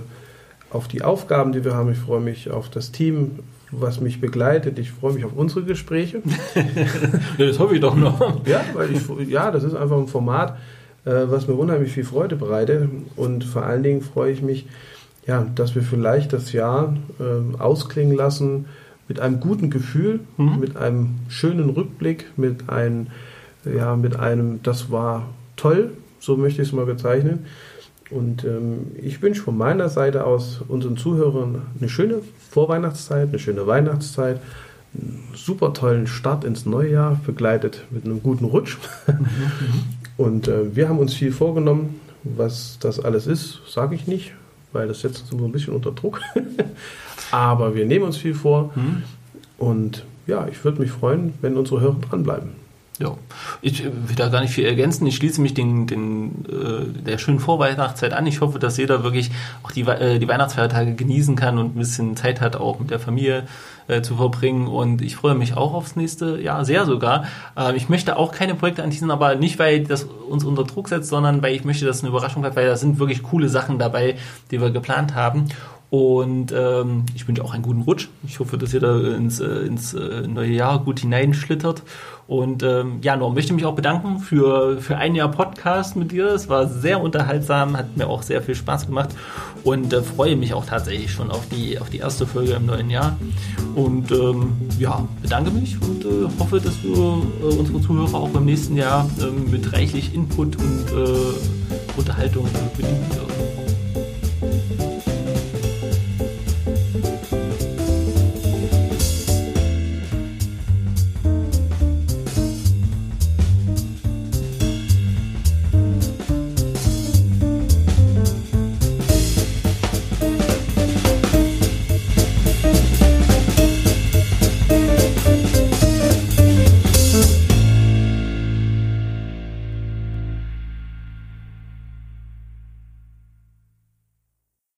S1: auf die Aufgaben, die wir haben. Ich freue mich auf das Team, was mich begleitet. Ich freue mich auf unsere Gespräche.
S2: das hoffe ich doch noch.
S1: Ja, weil ich, ja, das ist einfach ein Format, äh, was mir unheimlich viel Freude bereitet. Und vor allen Dingen freue ich mich, ja, dass wir vielleicht das Jahr äh, ausklingen lassen mit einem guten Gefühl, mhm. mit einem schönen Rückblick, mit einem, ja, mit einem, das war toll, so möchte ich es mal bezeichnen. Und ähm, ich wünsche von meiner Seite aus unseren Zuhörern eine schöne Vorweihnachtszeit, eine schöne Weihnachtszeit, einen super tollen Start ins neue Jahr, begleitet mit einem guten Rutsch. Und äh, wir haben uns viel vorgenommen. Was das alles ist, sage ich nicht, weil das setzt uns so ein bisschen unter Druck. Aber wir nehmen uns viel vor. Mhm. Und ja, ich würde mich freuen, wenn unsere Hörer dranbleiben.
S2: Ja, ich will da gar nicht viel ergänzen. Ich schließe mich den, den, äh, der schönen Vorweihnachtszeit an. Ich hoffe, dass jeder wirklich auch die, äh, die Weihnachtsfeiertage genießen kann und ein bisschen Zeit hat, auch mit der Familie äh, zu verbringen. Und ich freue mich auch aufs nächste Jahr, sehr sogar. Äh, ich möchte auch keine Projekte anteasen, aber nicht, weil das uns unter Druck setzt, sondern weil ich möchte, dass es eine Überraschung hat, weil da sind wirklich coole Sachen dabei, die wir geplant haben. Und ähm, ich wünsche auch einen guten Rutsch. Ich hoffe, dass ihr da ins, äh, ins äh, neue Jahr gut hineinschlittert. Und ähm, ja, Norm, möchte mich auch bedanken für, für ein Jahr Podcast mit dir. Es war sehr unterhaltsam, hat mir auch sehr viel Spaß gemacht und äh, freue mich auch tatsächlich schon auf die, auf die erste Folge im neuen Jahr. Und ähm, ja, bedanke mich und äh, hoffe, dass wir äh, unsere Zuhörer auch im nächsten Jahr ähm, mit reichlich Input und äh, Unterhaltung bedienen